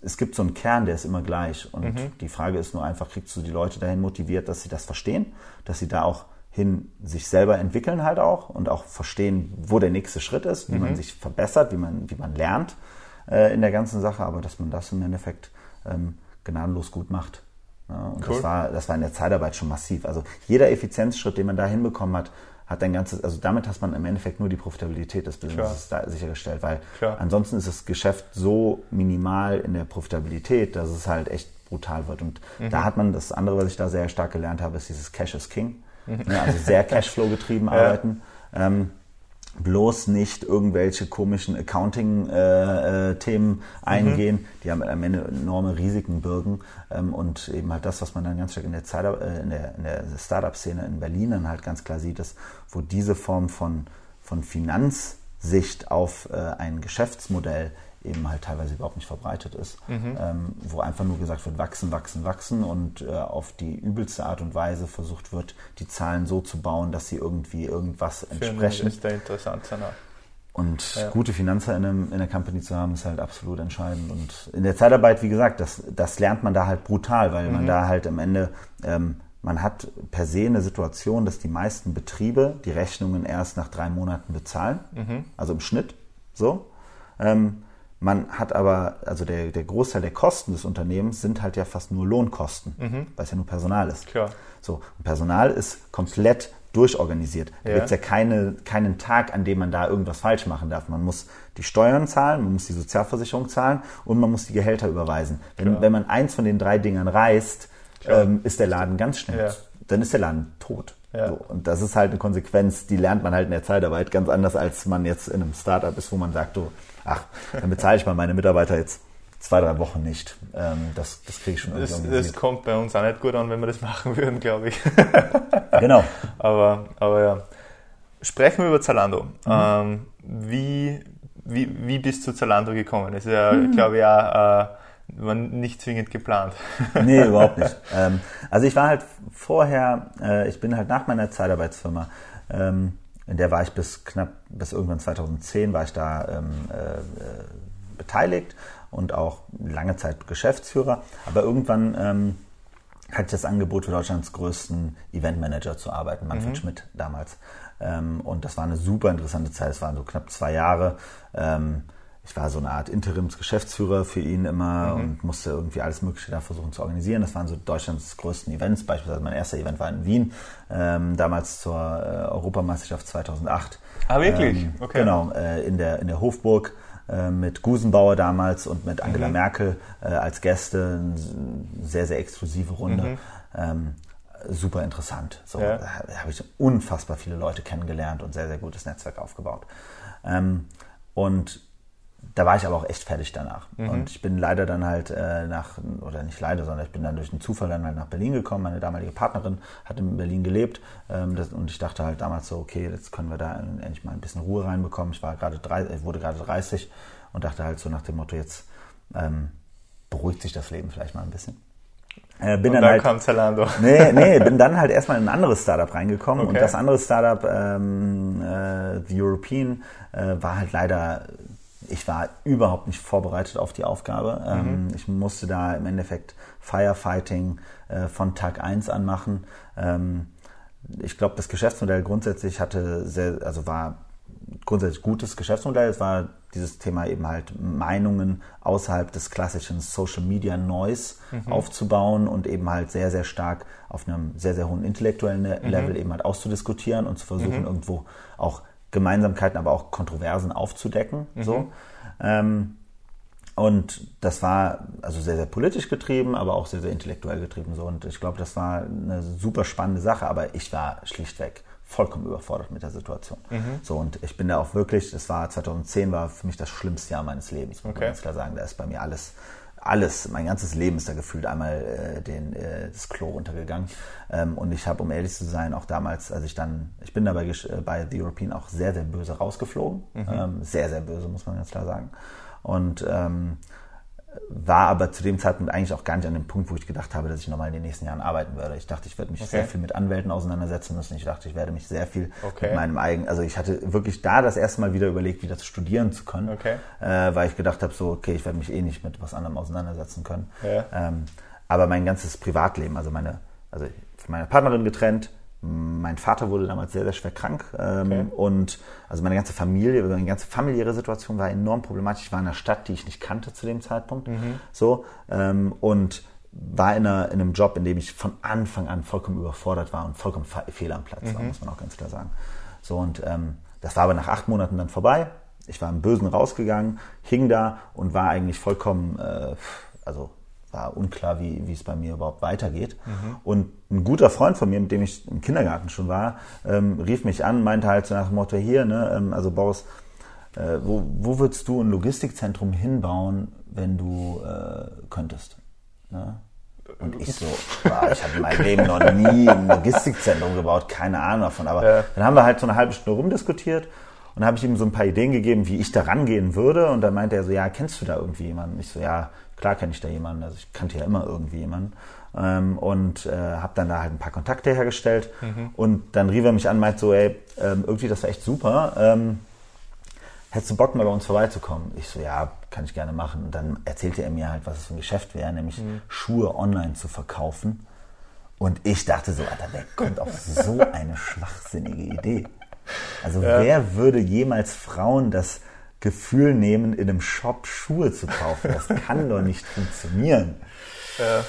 es gibt so einen Kern, der ist immer gleich. Und mhm. die Frage ist nur einfach, kriegst du die Leute dahin motiviert, dass sie das verstehen, dass sie da auch hin sich selber entwickeln halt auch und auch verstehen, wo der nächste Schritt ist, wie man mhm. sich verbessert, wie man, wie man lernt äh, in der ganzen Sache, aber dass man das im Endeffekt ähm, gnadenlos gut macht. Und cool. das, war, das war in der Zeitarbeit schon massiv. Also jeder Effizienzschritt, den man da hinbekommen hat, hat ein ganzes, also damit hat man im Endeffekt nur die Profitabilität des Businesses da sichergestellt, weil Klar. ansonsten ist das Geschäft so minimal in der Profitabilität, dass es halt echt brutal wird. Und mhm. da hat man das andere, was ich da sehr stark gelernt habe, ist dieses Cash is King. Mhm. Ja, also sehr Cashflow getrieben ja. arbeiten. Ähm, bloß nicht irgendwelche komischen Accounting-Themen äh, äh, eingehen, mhm. die haben am Ende enorme Risiken birgen ähm, und eben halt das, was man dann ganz stark in der, Zeit, äh, in der, in der Startup-Szene in Berlin dann halt ganz klar sieht, ist, wo diese Form von, von Finanzsicht auf äh, ein Geschäftsmodell eben halt teilweise überhaupt nicht verbreitet ist, mhm. ähm, wo einfach nur gesagt wird, wachsen, wachsen, wachsen und äh, auf die übelste Art und Weise versucht wird, die Zahlen so zu bauen, dass sie irgendwie irgendwas entsprechen.
Für ist der interessant.
Und ja. gute Finanzer in, einem, in der Company zu haben, ist halt absolut entscheidend. Und in der Zeitarbeit, wie gesagt, das, das lernt man da halt brutal, weil mhm. man da halt am Ende, ähm, man hat per se eine Situation, dass die meisten Betriebe die Rechnungen erst nach drei Monaten bezahlen, mhm. also im Schnitt so. Ähm, man hat aber, also der, der Großteil der Kosten des Unternehmens sind halt ja fast nur Lohnkosten, mhm. weil es ja nur Personal ist.
Klar.
So, und Personal ist komplett durchorganisiert. Da ja. gibt es ja keine, keinen Tag, an dem man da irgendwas falsch machen darf. Man muss die Steuern zahlen, man muss die Sozialversicherung zahlen und man muss die Gehälter überweisen. Wenn, wenn man eins von den drei Dingern reißt, ähm, ist der Laden ganz schnell. Ja. Dann ist der Laden tot. Ja. So, und das ist halt eine Konsequenz, die lernt man halt in der Zeitarbeit ganz anders, als man jetzt in einem Startup ist, wo man sagt, du, ach, dann bezahle ich mal meine Mitarbeiter jetzt zwei, drei Wochen nicht. Ähm, das das kriege ich schon
irgendwie. Das, das kommt bei uns auch nicht gut an, wenn wir das machen würden, glaube ich.
genau.
Aber, aber ja. Sprechen wir über Zalando. Mhm. Ähm, wie, wie, wie bist du zu Zalando gekommen? Das ist ja, mhm. glaube ich, auch, äh, war nicht zwingend geplant.
nee, überhaupt nicht. Ähm, also ich war halt vorher, äh, ich bin halt nach meiner Zeitarbeitsfirma, ähm, in der war ich bis knapp, bis irgendwann 2010 war ich da ähm, äh, beteiligt und auch lange Zeit Geschäftsführer. Aber irgendwann ähm, hatte ich das Angebot für Deutschlands größten Eventmanager zu arbeiten, Manfred mhm. Schmidt damals. Ähm, und das war eine super interessante Zeit. Es waren so knapp zwei Jahre. Ich war so eine Art Interimsgeschäftsführer für ihn immer mhm. und musste irgendwie alles Mögliche da versuchen zu organisieren. Das waren so Deutschlands größten Events. Beispielsweise mein erster Event war in Wien, ähm, damals zur äh, Europameisterschaft 2008.
Ah, wirklich?
Ähm, okay. Genau, äh, in, der, in der Hofburg äh, mit Gusenbauer damals und mit Angela mhm. Merkel äh, als Gäste. Eine sehr, sehr exklusive Runde. Mhm. Ähm, super interessant. So, ja. Da habe ich unfassbar viele Leute kennengelernt und sehr, sehr gutes Netzwerk aufgebaut. Ähm, und da war ich aber auch echt fertig danach. Mhm. Und ich bin leider dann halt äh, nach, oder nicht leider, sondern ich bin dann durch einen Zufall dann halt nach Berlin gekommen. Meine damalige Partnerin hat in Berlin gelebt ähm, das, und ich dachte halt damals so, okay, jetzt können wir da endlich mal ein bisschen Ruhe reinbekommen. Ich war gerade drei, ich wurde gerade 30 und dachte halt so nach dem Motto, jetzt ähm, beruhigt sich das Leben vielleicht mal ein bisschen.
Äh, bin und dann, dann halt, kam Zalando.
Nee, nee, bin dann halt erstmal in ein anderes Startup reingekommen okay. und das andere Startup, ähm, äh, The European, äh, war halt leider ich war überhaupt nicht vorbereitet auf die Aufgabe. Mhm. Ähm, ich musste da im Endeffekt Firefighting äh, von Tag 1 an machen. Ähm, ich glaube, das Geschäftsmodell grundsätzlich hatte sehr, also war grundsätzlich gutes Geschäftsmodell. Es war dieses Thema eben halt Meinungen außerhalb des klassischen Social Media Noise mhm. aufzubauen und eben halt sehr, sehr stark auf einem sehr, sehr hohen intellektuellen mhm. Level eben halt auszudiskutieren und zu versuchen, mhm. irgendwo auch Gemeinsamkeiten, aber auch Kontroversen aufzudecken. Mhm. So. Ähm, und das war also sehr, sehr politisch getrieben, aber auch sehr, sehr intellektuell getrieben. So. Und ich glaube, das war eine super spannende Sache, aber ich war schlichtweg vollkommen überfordert mit der Situation. Mhm. So, und ich bin da auch wirklich, das war 2010 war für mich das schlimmste Jahr meines Lebens, muss okay. man ganz klar sagen. Da ist bei mir alles alles, mein ganzes Leben ist da gefühlt einmal äh, den, äh, das Klo runtergegangen. Ähm, und ich habe, um ehrlich zu sein, auch damals, als ich dann, ich bin dabei äh, bei The European auch sehr, sehr böse rausgeflogen. Mhm. Ähm, sehr, sehr böse, muss man ganz klar sagen. Und ähm, war aber zu dem Zeitpunkt eigentlich auch gar nicht an dem Punkt, wo ich gedacht habe, dass ich nochmal in den nächsten Jahren arbeiten würde. Ich dachte, ich werde mich okay. sehr viel mit Anwälten auseinandersetzen müssen. Ich dachte, ich werde mich sehr viel okay. mit meinem eigenen, also ich hatte wirklich da das erste Mal wieder überlegt, wieder studieren zu können, okay. äh, weil ich gedacht habe, so, okay, ich werde mich eh nicht mit was anderem auseinandersetzen können. Ja. Ähm, aber mein ganzes Privatleben, also meine, also von meiner Partnerin getrennt, mein Vater wurde damals sehr, sehr schwer krank ähm, okay. und also meine ganze Familie, meine ganze familiäre Situation war enorm problematisch. Ich war in einer Stadt, die ich nicht kannte zu dem Zeitpunkt, mhm. so ähm, und war in, einer, in, einem Job, in dem ich von Anfang an vollkommen überfordert war und vollkommen fehl am Platz mhm. war, muss man auch ganz klar sagen. So und ähm, das war aber nach acht Monaten dann vorbei. Ich war im Bösen rausgegangen, hing da und war eigentlich vollkommen, äh, also war unklar, wie, wie es bei mir überhaupt weitergeht. Mhm. Und ein guter Freund von mir, mit dem ich im Kindergarten schon war, ähm, rief mich an, meinte halt so nach dem Motto, hier, ne, ähm, also Boris, äh, wo, wo würdest du ein Logistikzentrum hinbauen, wenn du äh, könntest? Ne? Und ich so, boah, ich habe in meinem Leben noch nie ein Logistikzentrum gebaut, keine Ahnung davon. Aber ja. dann haben wir halt so eine halbe Stunde rumdiskutiert und habe ich ihm so ein paar Ideen gegeben, wie ich da rangehen würde. Und dann meinte er so, ja, kennst du da irgendwie jemanden? Ich so, ja, Klar kenne ich da jemanden, also ich kannte ja immer irgendwie jemanden. Ähm, und äh, habe dann da halt ein paar Kontakte hergestellt. Mhm. Und dann rief er mich an und meinte so, ey, ähm, irgendwie das war echt super. Ähm, hättest du Bock mal bei uns vorbeizukommen? Ich so, ja, kann ich gerne machen. Und dann erzählte er mir halt, was es für ein Geschäft wäre, nämlich mhm. Schuhe online zu verkaufen. Und ich dachte so, Alter, wer kommt auf so eine schwachsinnige Idee? Also ja. wer würde jemals Frauen das Gefühl nehmen, in einem Shop Schuhe zu kaufen. Das kann doch nicht funktionieren. Ja.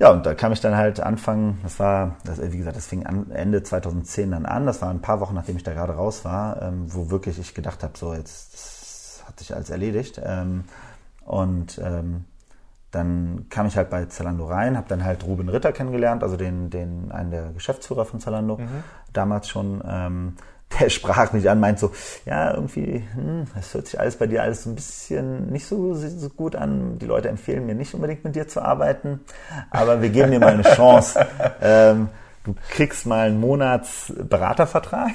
Ja, und da kam ich dann halt anfangen, das war, das, wie gesagt, das fing an, Ende 2010 dann an, das war ein paar Wochen, nachdem ich da gerade raus war, ähm, wo wirklich ich gedacht habe, so jetzt das hat sich alles erledigt. Ähm, und ähm, dann kam ich halt bei Zalando rein, habe dann halt Ruben Ritter kennengelernt, also den, den einen der Geschäftsführer von Zalando, mhm. damals schon. Ähm, der sprach mich an, meint so, ja, irgendwie, hm, das hört sich alles bei dir alles so ein bisschen nicht so, so gut an. Die Leute empfehlen mir nicht unbedingt mit dir zu arbeiten, aber wir geben dir mal eine Chance. Ähm, du kriegst mal einen Monatsberatervertrag.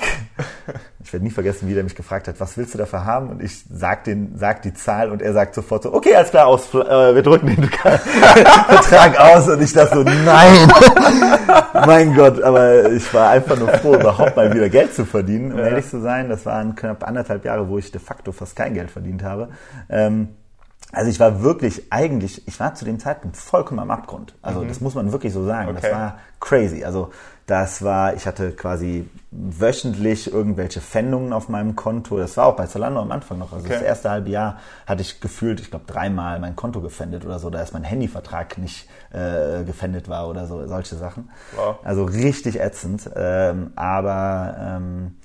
Ich werde nie vergessen, wie der mich gefragt hat, was willst du dafür haben? Und ich sag den, sag die Zahl und er sagt sofort so, okay, alles klar, aus, äh, wir drücken den Vertrag aus und ich dachte so, nein, mein Gott, aber ich war einfach nur froh, überhaupt mal wieder Geld zu verdienen, um ja. ehrlich zu sein. Das waren knapp anderthalb Jahre, wo ich de facto fast kein Geld verdient habe. Ähm, also ich war wirklich eigentlich, ich war zu dem Zeitpunkt vollkommen am Abgrund. Also mhm. das muss man wirklich so sagen. Okay. Das war crazy. Also das war, ich hatte quasi wöchentlich irgendwelche Pfändungen auf meinem Konto. Das war auch bei Zalando am Anfang noch. Also okay. das erste halbe Jahr hatte ich gefühlt, ich glaube, dreimal mein Konto gefändet oder so. Da ist mein Handyvertrag nicht äh, gefändet war oder so, solche Sachen. Wow. Also richtig ätzend. Ähm, aber ähm,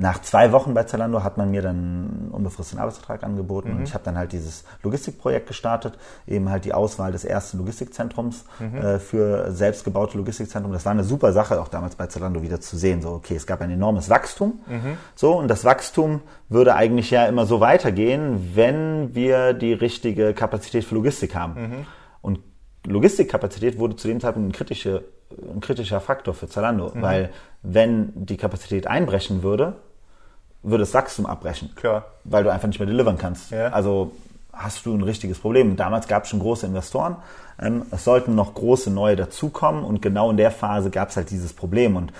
nach zwei Wochen bei Zalando hat man mir dann einen unbefristeten Arbeitsvertrag angeboten mhm. und ich habe dann halt dieses Logistikprojekt gestartet, eben halt die Auswahl des ersten Logistikzentrums mhm. äh, für selbstgebaute Logistikzentrum. Das war eine super Sache, auch damals bei Zalando wieder zu sehen. So, okay, es gab ein enormes Wachstum. Mhm. So, und das Wachstum würde eigentlich ja immer so weitergehen, wenn wir die richtige Kapazität für Logistik haben. Mhm. Und Logistikkapazität wurde zu dem Zeitpunkt ein, kritische, ein kritischer Faktor für Zalando, mhm. weil wenn die Kapazität einbrechen würde, würde das Wachstum abbrechen. Klar. Weil du einfach nicht mehr delivern kannst. Ja. Also hast du ein richtiges Problem. Damals gab es schon große Investoren. Ähm, es sollten noch große neue dazukommen und genau in der Phase gab es halt dieses Problem. Und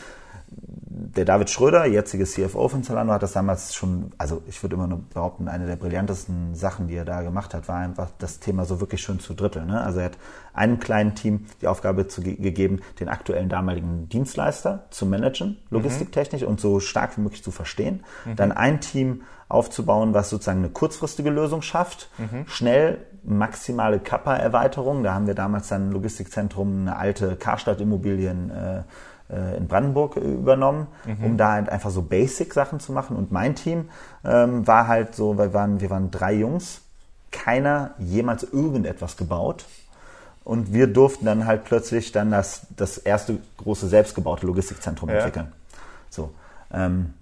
der David Schröder, jetzige CFO von Zalando, hat das damals schon, also ich würde immer nur behaupten, eine der brillantesten Sachen, die er da gemacht hat, war einfach das Thema so wirklich schön zu dritteln. Ne? Also er hat einem kleinen Team die Aufgabe zu, gegeben, den aktuellen damaligen Dienstleister zu managen, logistiktechnisch mhm. und so stark wie möglich zu verstehen. Mhm. Dann ein Team aufzubauen, was sozusagen eine kurzfristige Lösung schafft, mhm. schnell maximale Kappa-Erweiterung. Da haben wir damals dann ein Logistikzentrum, eine alte Karstadt-Immobilien äh, in Brandenburg äh, übernommen, mhm. um da halt einfach so Basic-Sachen zu machen. Und mein Team ähm, war halt so, wir waren, wir waren drei Jungs, keiner jemals irgendetwas gebaut. Und wir durften dann halt plötzlich dann das, das erste große selbstgebaute Logistikzentrum ja. entwickeln. So. Ähm,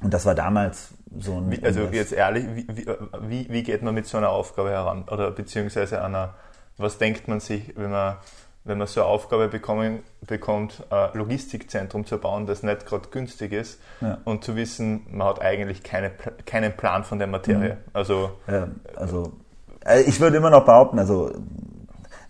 und das war damals so ein.
Wie, also jetzt ehrlich, wie, wie, wie geht man mit so einer Aufgabe heran? Oder beziehungsweise einer, was denkt man sich, wenn man wenn man so eine Aufgabe bekommen, bekommt, ein Logistikzentrum zu bauen, das nicht gerade günstig ist ja. und zu wissen, man hat eigentlich keine, keinen Plan von der Materie. Mhm. Also,
ja, also äh, ich würde immer noch behaupten, also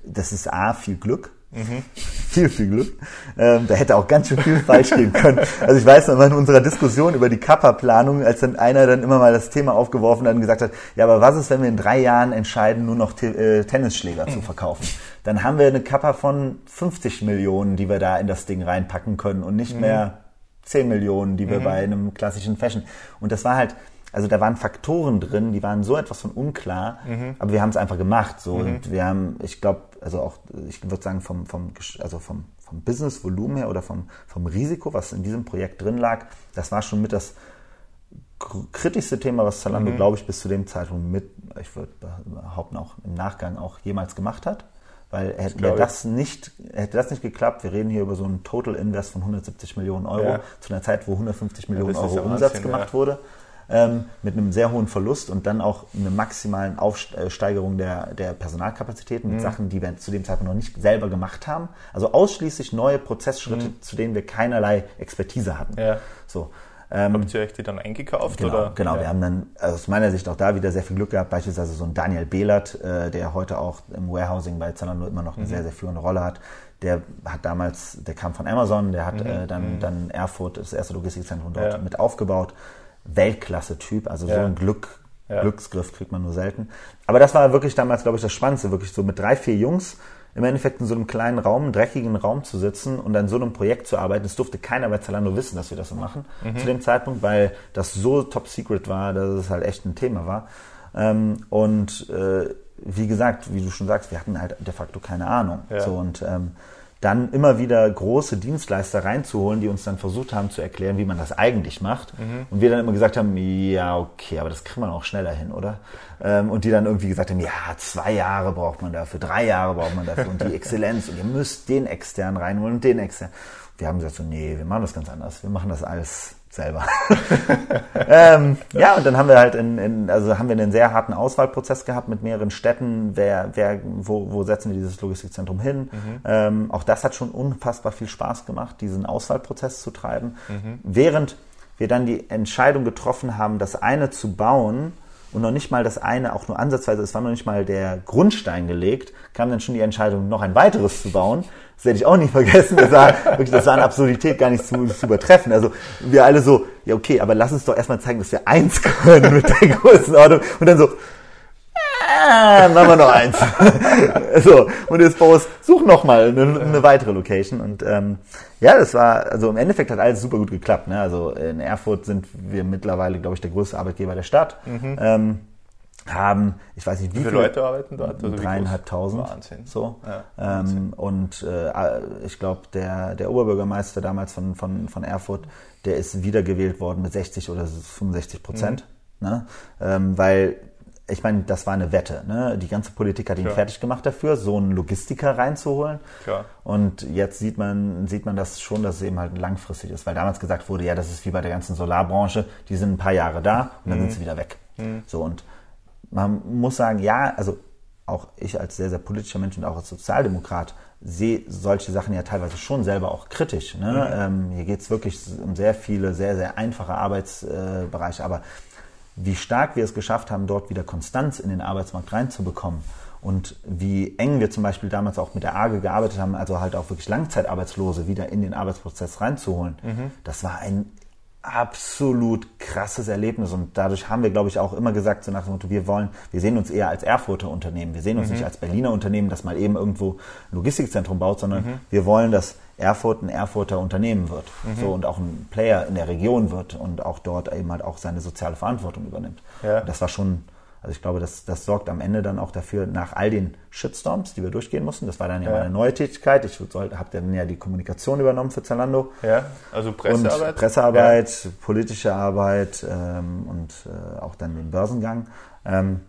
das ist A, viel Glück. Mhm. Viel, viel Glück. Ähm, da hätte auch ganz schön viel falsch gehen können. Also ich weiß noch mal in unserer Diskussion über die Kappa-Planung, als dann einer dann immer mal das Thema aufgeworfen hat und gesagt hat, ja, aber was ist, wenn wir in drei Jahren entscheiden, nur noch äh, Tennisschläger zu verkaufen? Dann haben wir eine Kappa von 50 Millionen, die wir da in das Ding reinpacken können und nicht mhm. mehr 10 Millionen, die wir mhm. bei einem klassischen Fashion. Und das war halt, also da waren Faktoren drin, die waren so etwas von unklar, mhm. aber wir haben es einfach gemacht. So. Mhm. Und wir haben, ich glaube, also auch, ich würde sagen, vom, vom, also vom, vom Business-Volumen her oder vom, vom Risiko, was in diesem Projekt drin lag, das war schon mit das kritischste Thema, was Zalando, mhm. glaube ich, bis zu dem Zeitpunkt mit, ich würde behaupten, auch im Nachgang auch jemals gemacht hat. Weil hätte das, das nicht, hätte das nicht geklappt, wir reden hier über so einen Total Invest von 170 Millionen Euro ja. zu einer Zeit, wo 150 Millionen ja, Euro Umsatz Wahnsinn, gemacht ja. wurde ähm, mit einem sehr hohen Verlust und dann auch eine maximalen Aufsteigerung der, der Personalkapazitäten mit mhm. Sachen, die wir zu dem Zeitpunkt noch nicht selber gemacht haben. Also ausschließlich neue Prozessschritte, mhm. zu denen wir keinerlei Expertise hatten. Ja.
So. Ähm, Habt ihr euch die dann eingekauft?
Genau,
oder?
genau. Ja. wir haben dann aus meiner Sicht auch da wieder sehr viel Glück gehabt. Beispielsweise so ein Daniel Behlert, äh, der heute auch im Warehousing bei Zalando immer noch eine mhm. sehr, sehr führende Rolle hat. Der hat damals, der kam von Amazon, der hat mhm. äh, dann, mhm. dann Erfurt, das erste Logistikzentrum dort ja. mit aufgebaut. Weltklasse-Typ, also ja. so ein Glück. Glücksgriff kriegt man nur selten. Aber das war wirklich damals, glaube ich, das Spannendste, wirklich so mit drei, vier Jungs im Endeffekt in so einem kleinen Raum, dreckigen Raum zu sitzen und an so einem Projekt zu arbeiten. Es durfte keiner bei Zalando wissen, dass wir das so machen mhm. zu dem Zeitpunkt, weil das so top secret war, dass es halt echt ein Thema war. Ähm, und äh, wie gesagt, wie du schon sagst, wir hatten halt de facto keine Ahnung. Ja. So und ähm, dann immer wieder große Dienstleister reinzuholen, die uns dann versucht haben zu erklären, wie man das eigentlich macht. Mhm. Und wir dann immer gesagt haben, ja, okay, aber das kriegt man auch schneller hin, oder? Ähm, und die dann irgendwie gesagt haben, ja, zwei Jahre braucht man dafür, drei Jahre braucht man dafür und die Exzellenz und ihr müsst den extern reinholen und den extern. Wir haben gesagt so, nee, wir machen das ganz anders. Wir machen das als selber. ähm, ja, und dann haben wir halt in, in, also haben wir einen sehr harten Auswahlprozess gehabt mit mehreren Städten. Wer, wer, wo, wo setzen wir dieses Logistikzentrum hin? Mhm. Ähm, auch das hat schon unfassbar viel Spaß gemacht, diesen Auswahlprozess zu treiben. Mhm. Während wir dann die Entscheidung getroffen haben, das eine zu bauen, und noch nicht mal das eine, auch nur ansatzweise, es war noch nicht mal der Grundstein gelegt, kam dann schon die Entscheidung, noch ein weiteres zu bauen. Das werde ich auch nicht vergessen. Das war wirklich, das war eine Absurdität gar nicht zu, zu übertreffen. Also wir alle so, ja okay, aber lass uns doch erstmal zeigen, dass wir eins können mit der Größenordnung. Und dann so, äh, machen wir noch eins. so, und jetzt Boris, such noch mal eine, eine weitere Location. Und ähm, ja, das war, also im Endeffekt hat alles super gut geklappt. Ne? Also in Erfurt sind wir mittlerweile, glaube ich, der größte Arbeitgeber der Stadt. Mhm. Ähm, haben, ich weiß nicht, wie, wie viele,
Leute arbeiten dort?
Also dreieinhalbtausend.
Wahnsinn.
So. Ja, ähm, und äh, ich glaube, der, der Oberbürgermeister damals von, von, von Erfurt, der ist wiedergewählt worden mit 60 oder 65 Prozent. Mhm. Ne? Ähm, weil ich meine, das war eine Wette. Ne? Die ganze Politik hat ihn Klar. fertig gemacht dafür, so einen Logistiker reinzuholen. Klar. Und jetzt sieht man, sieht man das schon, dass es eben halt langfristig ist. Weil damals gesagt wurde, ja, das ist wie bei der ganzen Solarbranche, die sind ein paar Jahre da und dann mhm. sind sie wieder weg. Mhm. So und man muss sagen, ja, also auch ich als sehr, sehr politischer Mensch und auch als Sozialdemokrat sehe solche Sachen ja teilweise schon selber auch kritisch. Ne? Mhm. Ähm, hier geht es wirklich um sehr viele, sehr, sehr einfache Arbeitsbereiche. Aber wie stark wir es geschafft haben, dort wieder Konstanz in den Arbeitsmarkt reinzubekommen und wie eng wir zum Beispiel damals auch mit der AGE gearbeitet haben, also halt auch wirklich Langzeitarbeitslose wieder in den Arbeitsprozess reinzuholen, mhm. das war ein absolut krasses Erlebnis und dadurch haben wir, glaube ich, auch immer gesagt, so nach dem Motto, wir wollen, wir sehen uns eher als Erfurter Unternehmen, wir sehen uns mhm. nicht als Berliner Unternehmen, das mal eben irgendwo ein Logistikzentrum baut, sondern mhm. wir wollen, dass Erfurt ein Erfurter Unternehmen wird mhm. so und auch ein Player in der Region wird und auch dort eben halt auch seine soziale Verantwortung übernimmt. Ja. Das war schon also ich glaube, das, das sorgt am Ende dann auch dafür, nach all den Shitstorms, die wir durchgehen mussten, das war dann ja, ja. meine neue Tätigkeit. Ich habe dann ja die Kommunikation übernommen für Zalando.
Ja, also Pressearbeit.
Und Pressearbeit, ja. politische Arbeit ähm, und äh, auch dann den Börsengang. Ähm,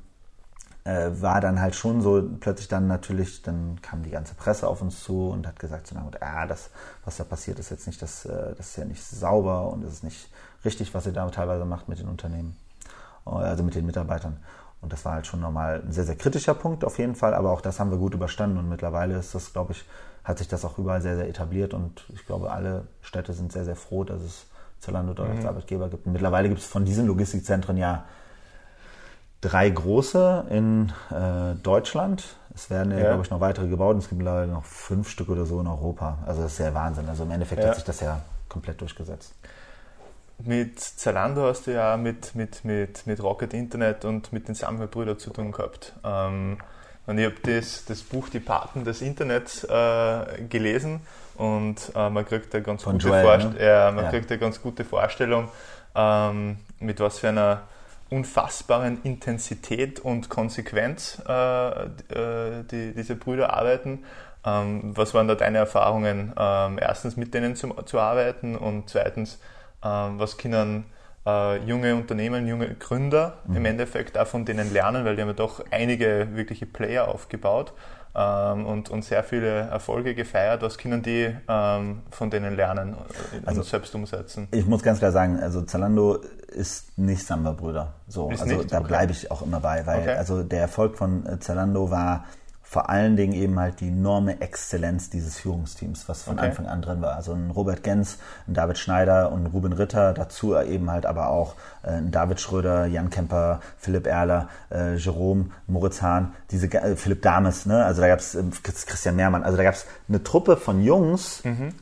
äh, war dann halt schon so plötzlich dann natürlich, dann kam die ganze Presse auf uns zu und hat gesagt, so, ah, das, was da passiert, ist jetzt nicht das, äh, das ist ja nicht sauber und es ist nicht richtig, was ihr da teilweise macht mit den Unternehmen, also mit den Mitarbeitern. Und das war halt schon nochmal ein sehr, sehr kritischer Punkt auf jeden Fall, aber auch das haben wir gut überstanden und mittlerweile ist das, glaube ich, hat sich das auch überall sehr, sehr etabliert und ich glaube, alle Städte sind sehr, sehr froh, dass es Zalando dort mhm. als Arbeitgeber gibt. Und mittlerweile gibt es von diesen Logistikzentren ja drei große in äh, Deutschland. Es werden ja, ja. glaube ich, noch weitere gebaut und es gibt mittlerweile noch fünf Stück oder so in Europa. Also das ist ja Wahnsinn. Also im Endeffekt ja. hat sich das ja komplett durchgesetzt
mit Zalando hast du ja mit, mit, mit, mit Rocket Internet und mit den Samuel-Brüdern zu tun gehabt. Ähm, und ich habe das, das Buch Die Paten des Internets äh, gelesen und äh, man kriegt eine ganz, gute, Joel, Vorst ne? ja, man ja. kriegt eine ganz gute Vorstellung, ähm, mit was für einer unfassbaren Intensität und Konsequenz äh, äh die, diese Brüder arbeiten. Ähm, was waren da deine Erfahrungen, ähm, erstens mit denen zu, zu arbeiten und zweitens, was können äh, junge Unternehmen, junge Gründer mhm. im Endeffekt auch von denen lernen, weil die haben ja doch einige wirkliche Player aufgebaut ähm, und, und sehr viele Erfolge gefeiert. Was können die ähm, von denen lernen und also, selbst umsetzen?
Ich muss ganz klar sagen, also Zalando ist nicht Samba-Brüder. So, ist also nicht? da okay. bleibe ich auch immer bei, weil okay. also der Erfolg von äh, Zalando war vor allen Dingen eben halt die enorme Exzellenz dieses Führungsteams, was von okay. Anfang an drin war. Also ein Robert Gens, ein David Schneider und ein Ruben Ritter, dazu eben halt aber auch äh, ein David Schröder, Jan Kemper, Philipp Erler, äh, Jerome, Moritz Hahn, diese äh, Philipp Dames, ne? Also da gab es äh, Christian Mehrmann, also da gab es eine Truppe von Jungs, mhm.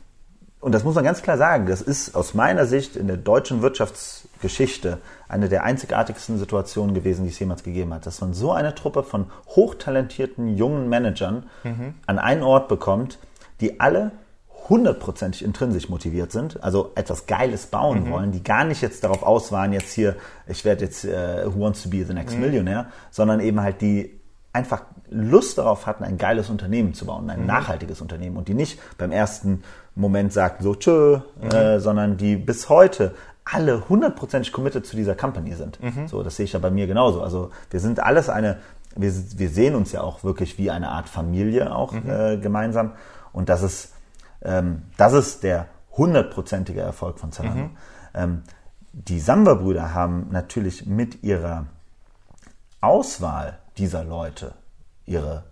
und das muss man ganz klar sagen, das ist aus meiner Sicht in der deutschen Wirtschafts Geschichte eine der einzigartigsten Situationen gewesen, die es jemals gegeben hat, dass man so eine Truppe von hochtalentierten jungen Managern mhm. an einen Ort bekommt, die alle hundertprozentig intrinsisch motiviert sind, also etwas Geiles bauen mhm. wollen, die gar nicht jetzt darauf aus waren, jetzt hier, ich werde jetzt uh, Who Wants to be the Next mhm. Millionaire, sondern eben halt die einfach Lust darauf hatten, ein geiles Unternehmen zu bauen, ein mhm. nachhaltiges Unternehmen und die nicht beim ersten Moment sagten so tschö, äh, mhm. sondern die bis heute alle hundertprozentig committed zu dieser Company sind. Mhm. So, das sehe ich ja bei mir genauso. Also wir sind alles eine, wir, wir sehen uns ja auch wirklich wie eine Art Familie auch mhm. äh, gemeinsam und das ist ähm, das ist der hundertprozentige Erfolg von Zalando. Mhm. Ähm, die Samba-Brüder haben natürlich mit ihrer Auswahl dieser Leute ihre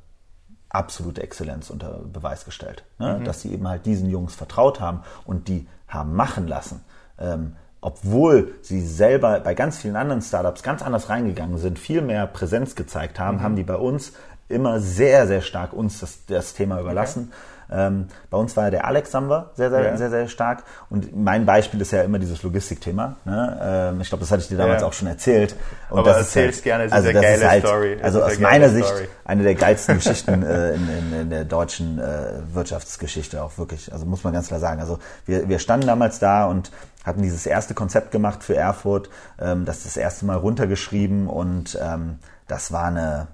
absolute Exzellenz unter Beweis gestellt. Ne? Mhm. Dass sie eben halt diesen Jungs vertraut haben und die haben machen lassen. Ähm, obwohl sie selber bei ganz vielen anderen Startups ganz anders reingegangen sind, viel mehr Präsenz gezeigt haben, mhm. haben die bei uns immer sehr, sehr stark uns das, das Thema überlassen. Okay. Ähm, bei uns war ja der Alex Samba sehr, sehr, ja. sehr, sehr stark. Und mein Beispiel ist ja immer dieses Logistikthema. Ne? Ähm, ich glaube, das hatte ich dir damals ja. auch schon erzählt. Und
Aber erzähl's halt, gerne, es also ist eine geile halt, Story.
Also aus meiner Sicht Story. eine der geilsten Geschichten äh, in, in, in, der deutschen äh, Wirtschaftsgeschichte auch wirklich. Also muss man ganz klar sagen. Also wir, wir standen damals da und hatten dieses erste Konzept gemacht für Erfurt, ähm, das das erste Mal runtergeschrieben und ähm, das war eine,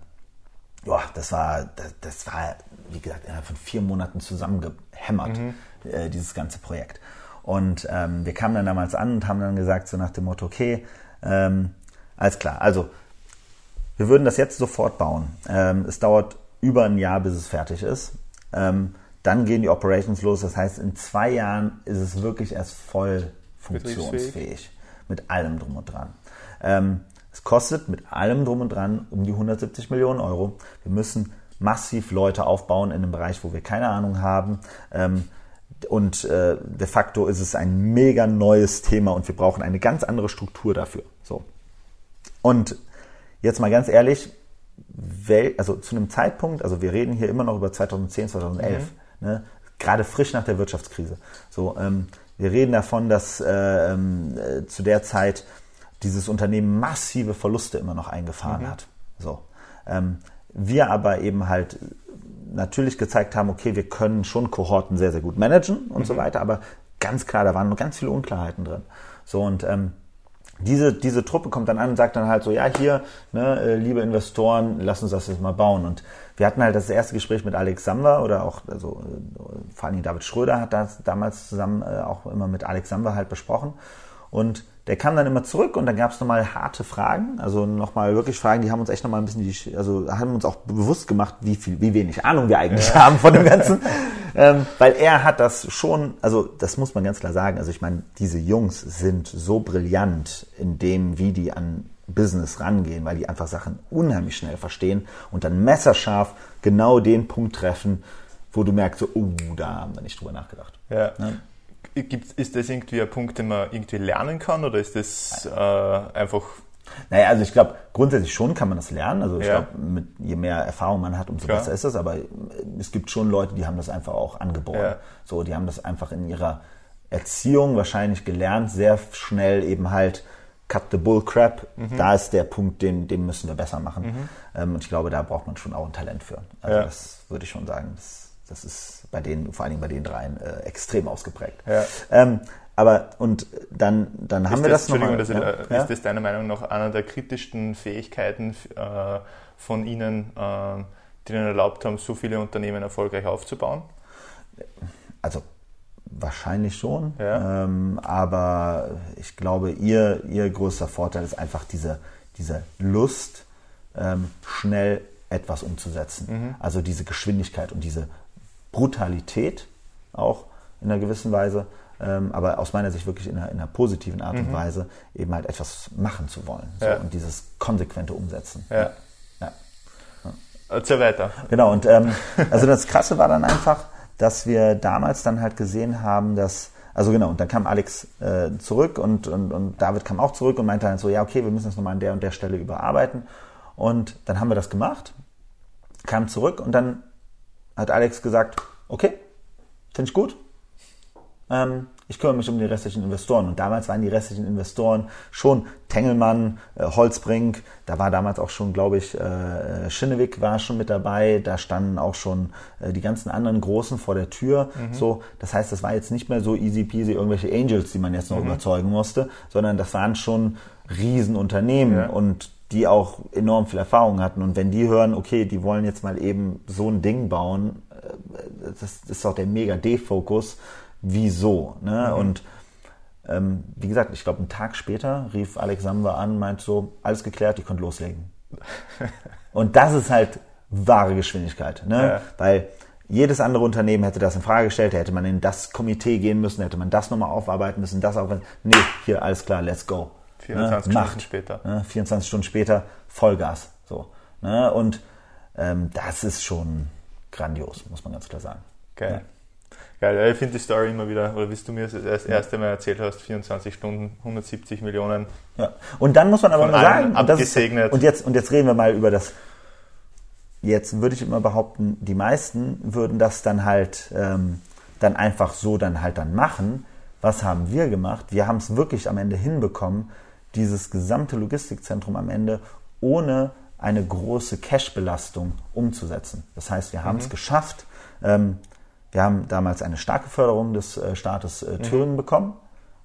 boah, das war, das, das war wie gesagt, innerhalb von vier Monaten zusammengehämmert, mhm. äh, dieses ganze Projekt. Und ähm, wir kamen dann damals an und haben dann gesagt, so nach dem Motto, okay, ähm, alles klar, also wir würden das jetzt sofort bauen. Ähm, es dauert über ein Jahr, bis es fertig ist. Ähm, dann gehen die Operations los. Das heißt, in zwei Jahren ist es wirklich erst voll funktionsfähig. Mit allem drum und dran. Ähm, es kostet mit allem drum und dran um die 170 Millionen Euro. Wir müssen massiv Leute aufbauen in einem Bereich, wo wir keine Ahnung haben. Ähm, und äh, de facto ist es ein mega neues Thema und wir brauchen eine ganz andere Struktur dafür. So. Und jetzt mal ganz ehrlich, also zu einem Zeitpunkt, also wir reden hier immer noch über 2010, 2011, mhm. ne, gerade frisch nach der Wirtschaftskrise. So, ähm, wir reden davon, dass äh, äh, zu der Zeit dieses Unternehmen massive Verluste immer noch eingefahren mhm. hat. So. Ähm, wir aber eben halt natürlich gezeigt haben, okay, wir können schon Kohorten sehr, sehr gut managen und mhm. so weiter, aber ganz klar, da waren noch ganz viele Unklarheiten drin. So und ähm, diese, diese Truppe kommt dann an und sagt dann halt so, ja, hier, ne, äh, liebe Investoren, lass uns das jetzt mal bauen. Und wir hatten halt das erste Gespräch mit Alex Samba oder auch, also äh, vor allem David Schröder hat das damals zusammen äh, auch immer mit Alex Samba halt besprochen. Und der kam dann immer zurück und dann gab es nochmal harte Fragen, also nochmal wirklich Fragen, die haben uns echt nochmal ein bisschen, die, also haben uns auch bewusst gemacht, wie viel, wie wenig Ahnung wir eigentlich ja. haben von dem Ganzen, ähm, weil er hat das schon, also das muss man ganz klar sagen, also ich meine, diese Jungs sind so brillant in dem, wie die an Business rangehen, weil die einfach Sachen unheimlich schnell verstehen und dann messerscharf genau den Punkt treffen, wo du merkst, so, oh, da haben wir nicht drüber nachgedacht.
Ja. Ne? Gibt, ist das irgendwie ein Punkt, den man irgendwie lernen kann oder ist das äh, einfach
naja, also ich glaube, grundsätzlich schon kann man das lernen. Also ich ja. glaube, je mehr Erfahrung man hat, umso Klar. besser ist das. Aber es gibt schon Leute, die haben das einfach auch angeboren. Ja. So, die haben das einfach in ihrer Erziehung wahrscheinlich gelernt, sehr schnell eben halt cut the bull crap. Mhm. Da ist der Punkt, den, den müssen wir besser machen. Mhm. Ähm, und ich glaube, da braucht man schon auch ein Talent für. Also ja. das würde ich schon sagen. Das, das ist bei denen, vor allen Dingen bei den dreien, äh, extrem ausgeprägt. Ja. Ähm, aber und dann, dann haben wir das, das nochmal.
Entschuldigung, das, ja? ist das deiner Meinung nach einer der kritischsten Fähigkeiten äh, von Ihnen, äh, die Ihnen erlaubt haben, so viele Unternehmen erfolgreich aufzubauen?
Also wahrscheinlich schon. Ja. Ähm, aber ich glaube, ihr, ihr größter Vorteil ist einfach diese, diese Lust, ähm, schnell etwas umzusetzen. Mhm. Also diese Geschwindigkeit und diese Brutalität auch in einer gewissen Weise, ähm, aber aus meiner Sicht wirklich in einer, in einer positiven Art mhm. und Weise eben halt etwas machen zu wollen so, ja. und dieses konsequente Umsetzen.
Ja. ja. ja. Erzähl weiter.
Genau, und ähm, also das Krasse war dann einfach, dass wir damals dann halt gesehen haben, dass also genau, und dann kam Alex äh, zurück und, und, und David kam auch zurück und meinte dann so, ja, okay, wir müssen das nochmal an der und der Stelle überarbeiten. Und dann haben wir das gemacht, kam zurück und dann hat Alex gesagt, okay, finde ich gut, ähm, ich kümmere mich um die restlichen Investoren. Und damals waren die restlichen Investoren schon Tengelmann, äh, Holzbrink, da war damals auch schon, glaube ich, äh, Schinnewig war schon mit dabei, da standen auch schon äh, die ganzen anderen Großen vor der Tür. Mhm. So, das heißt, das war jetzt nicht mehr so easy peasy irgendwelche Angels, die man jetzt noch mhm. überzeugen musste, sondern das waren schon Riesenunternehmen ja. und die auch enorm viel Erfahrung hatten. Und wenn die hören, okay, die wollen jetzt mal eben so ein Ding bauen, äh, das ist auch der mega D-Fokus wieso. Ne? Mhm. Und ähm, wie gesagt, ich glaube, einen Tag später rief Alexander an, meint so, alles geklärt, ich konnte loslegen. und das ist halt wahre Geschwindigkeit. Ne? Ja. Weil jedes andere Unternehmen hätte das in Frage gestellt, hätte man in das Komitee gehen müssen, hätte man das nochmal aufarbeiten müssen, das auch. Nee, hier, alles klar, let's go.
24 ne? Stunden später.
Ne? 24 Stunden später, Vollgas. So. Ne? Und ähm, das ist schon grandios, muss man ganz klar sagen.
Geil. Ja. Geil, ich finde die Story immer wieder, oder wie du mir das erste Mal erzählt hast, 24 Stunden, 170 Millionen.
Ja. Und dann muss man aber mal sagen, abgesegnet. Ist, und, jetzt, und jetzt reden wir mal über das, jetzt würde ich immer behaupten, die meisten würden das dann halt ähm, dann einfach so dann halt dann machen. Was haben wir gemacht? Wir haben es wirklich am Ende hinbekommen, dieses gesamte Logistikzentrum am Ende ohne eine große Cash-Belastung umzusetzen. Das heißt, wir haben es mhm. geschafft, ähm, wir haben damals eine starke Förderung des äh, Staates äh, Thüringen mhm. bekommen.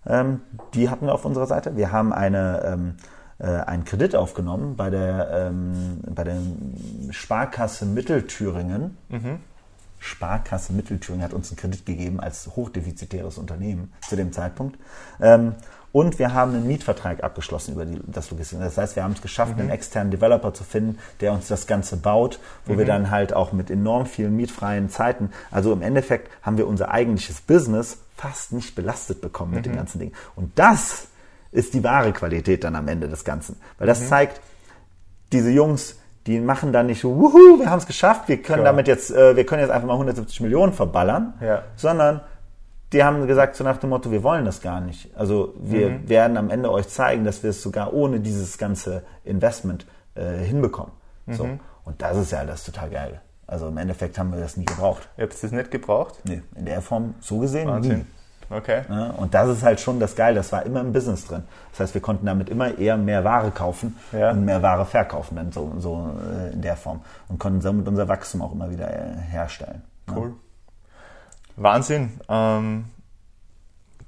Ähm, die hatten wir auf unserer Seite. Wir haben eine, ähm, äh, einen Kredit aufgenommen bei der, ähm, bei der Sparkasse Mittelthüringen. Mhm. Sparkasse Mittelthüringen hat uns einen Kredit gegeben als hochdefizitäres Unternehmen zu dem Zeitpunkt. Und wir haben einen Mietvertrag abgeschlossen über die, das Logistik. Das heißt, wir haben es geschafft, mhm. einen externen Developer zu finden, der uns das Ganze baut, wo mhm. wir dann halt auch mit enorm vielen mietfreien Zeiten, also im Endeffekt haben wir unser eigentliches Business fast nicht belastet bekommen mit mhm. den ganzen Dingen. Und das ist die wahre Qualität dann am Ende des Ganzen. Weil das mhm. zeigt, diese Jungs, die machen dann nicht so, wuhu, wir haben es geschafft, wir können Klar. damit jetzt, äh, wir können jetzt einfach mal 170 Millionen verballern, ja. sondern die haben gesagt so nach dem Motto, wir wollen das gar nicht. Also wir mhm. werden am Ende euch zeigen, dass wir es sogar ohne dieses ganze Investment äh, hinbekommen. Mhm. So. Und das ist ja das total geil. Also im Endeffekt haben wir das nie gebraucht.
Ihr habt das nicht gebraucht?
Nee, in der Form so gesehen Wahnsinn. nie.
Okay.
Ja, und das ist halt schon das Geile, das war immer im Business drin. Das heißt, wir konnten damit immer eher mehr Ware kaufen ja. und mehr Ware verkaufen, dann so, so äh, in der Form. Und konnten somit unser Wachstum auch immer wieder äh, herstellen.
Cool. Ja. Wahnsinn. Ähm,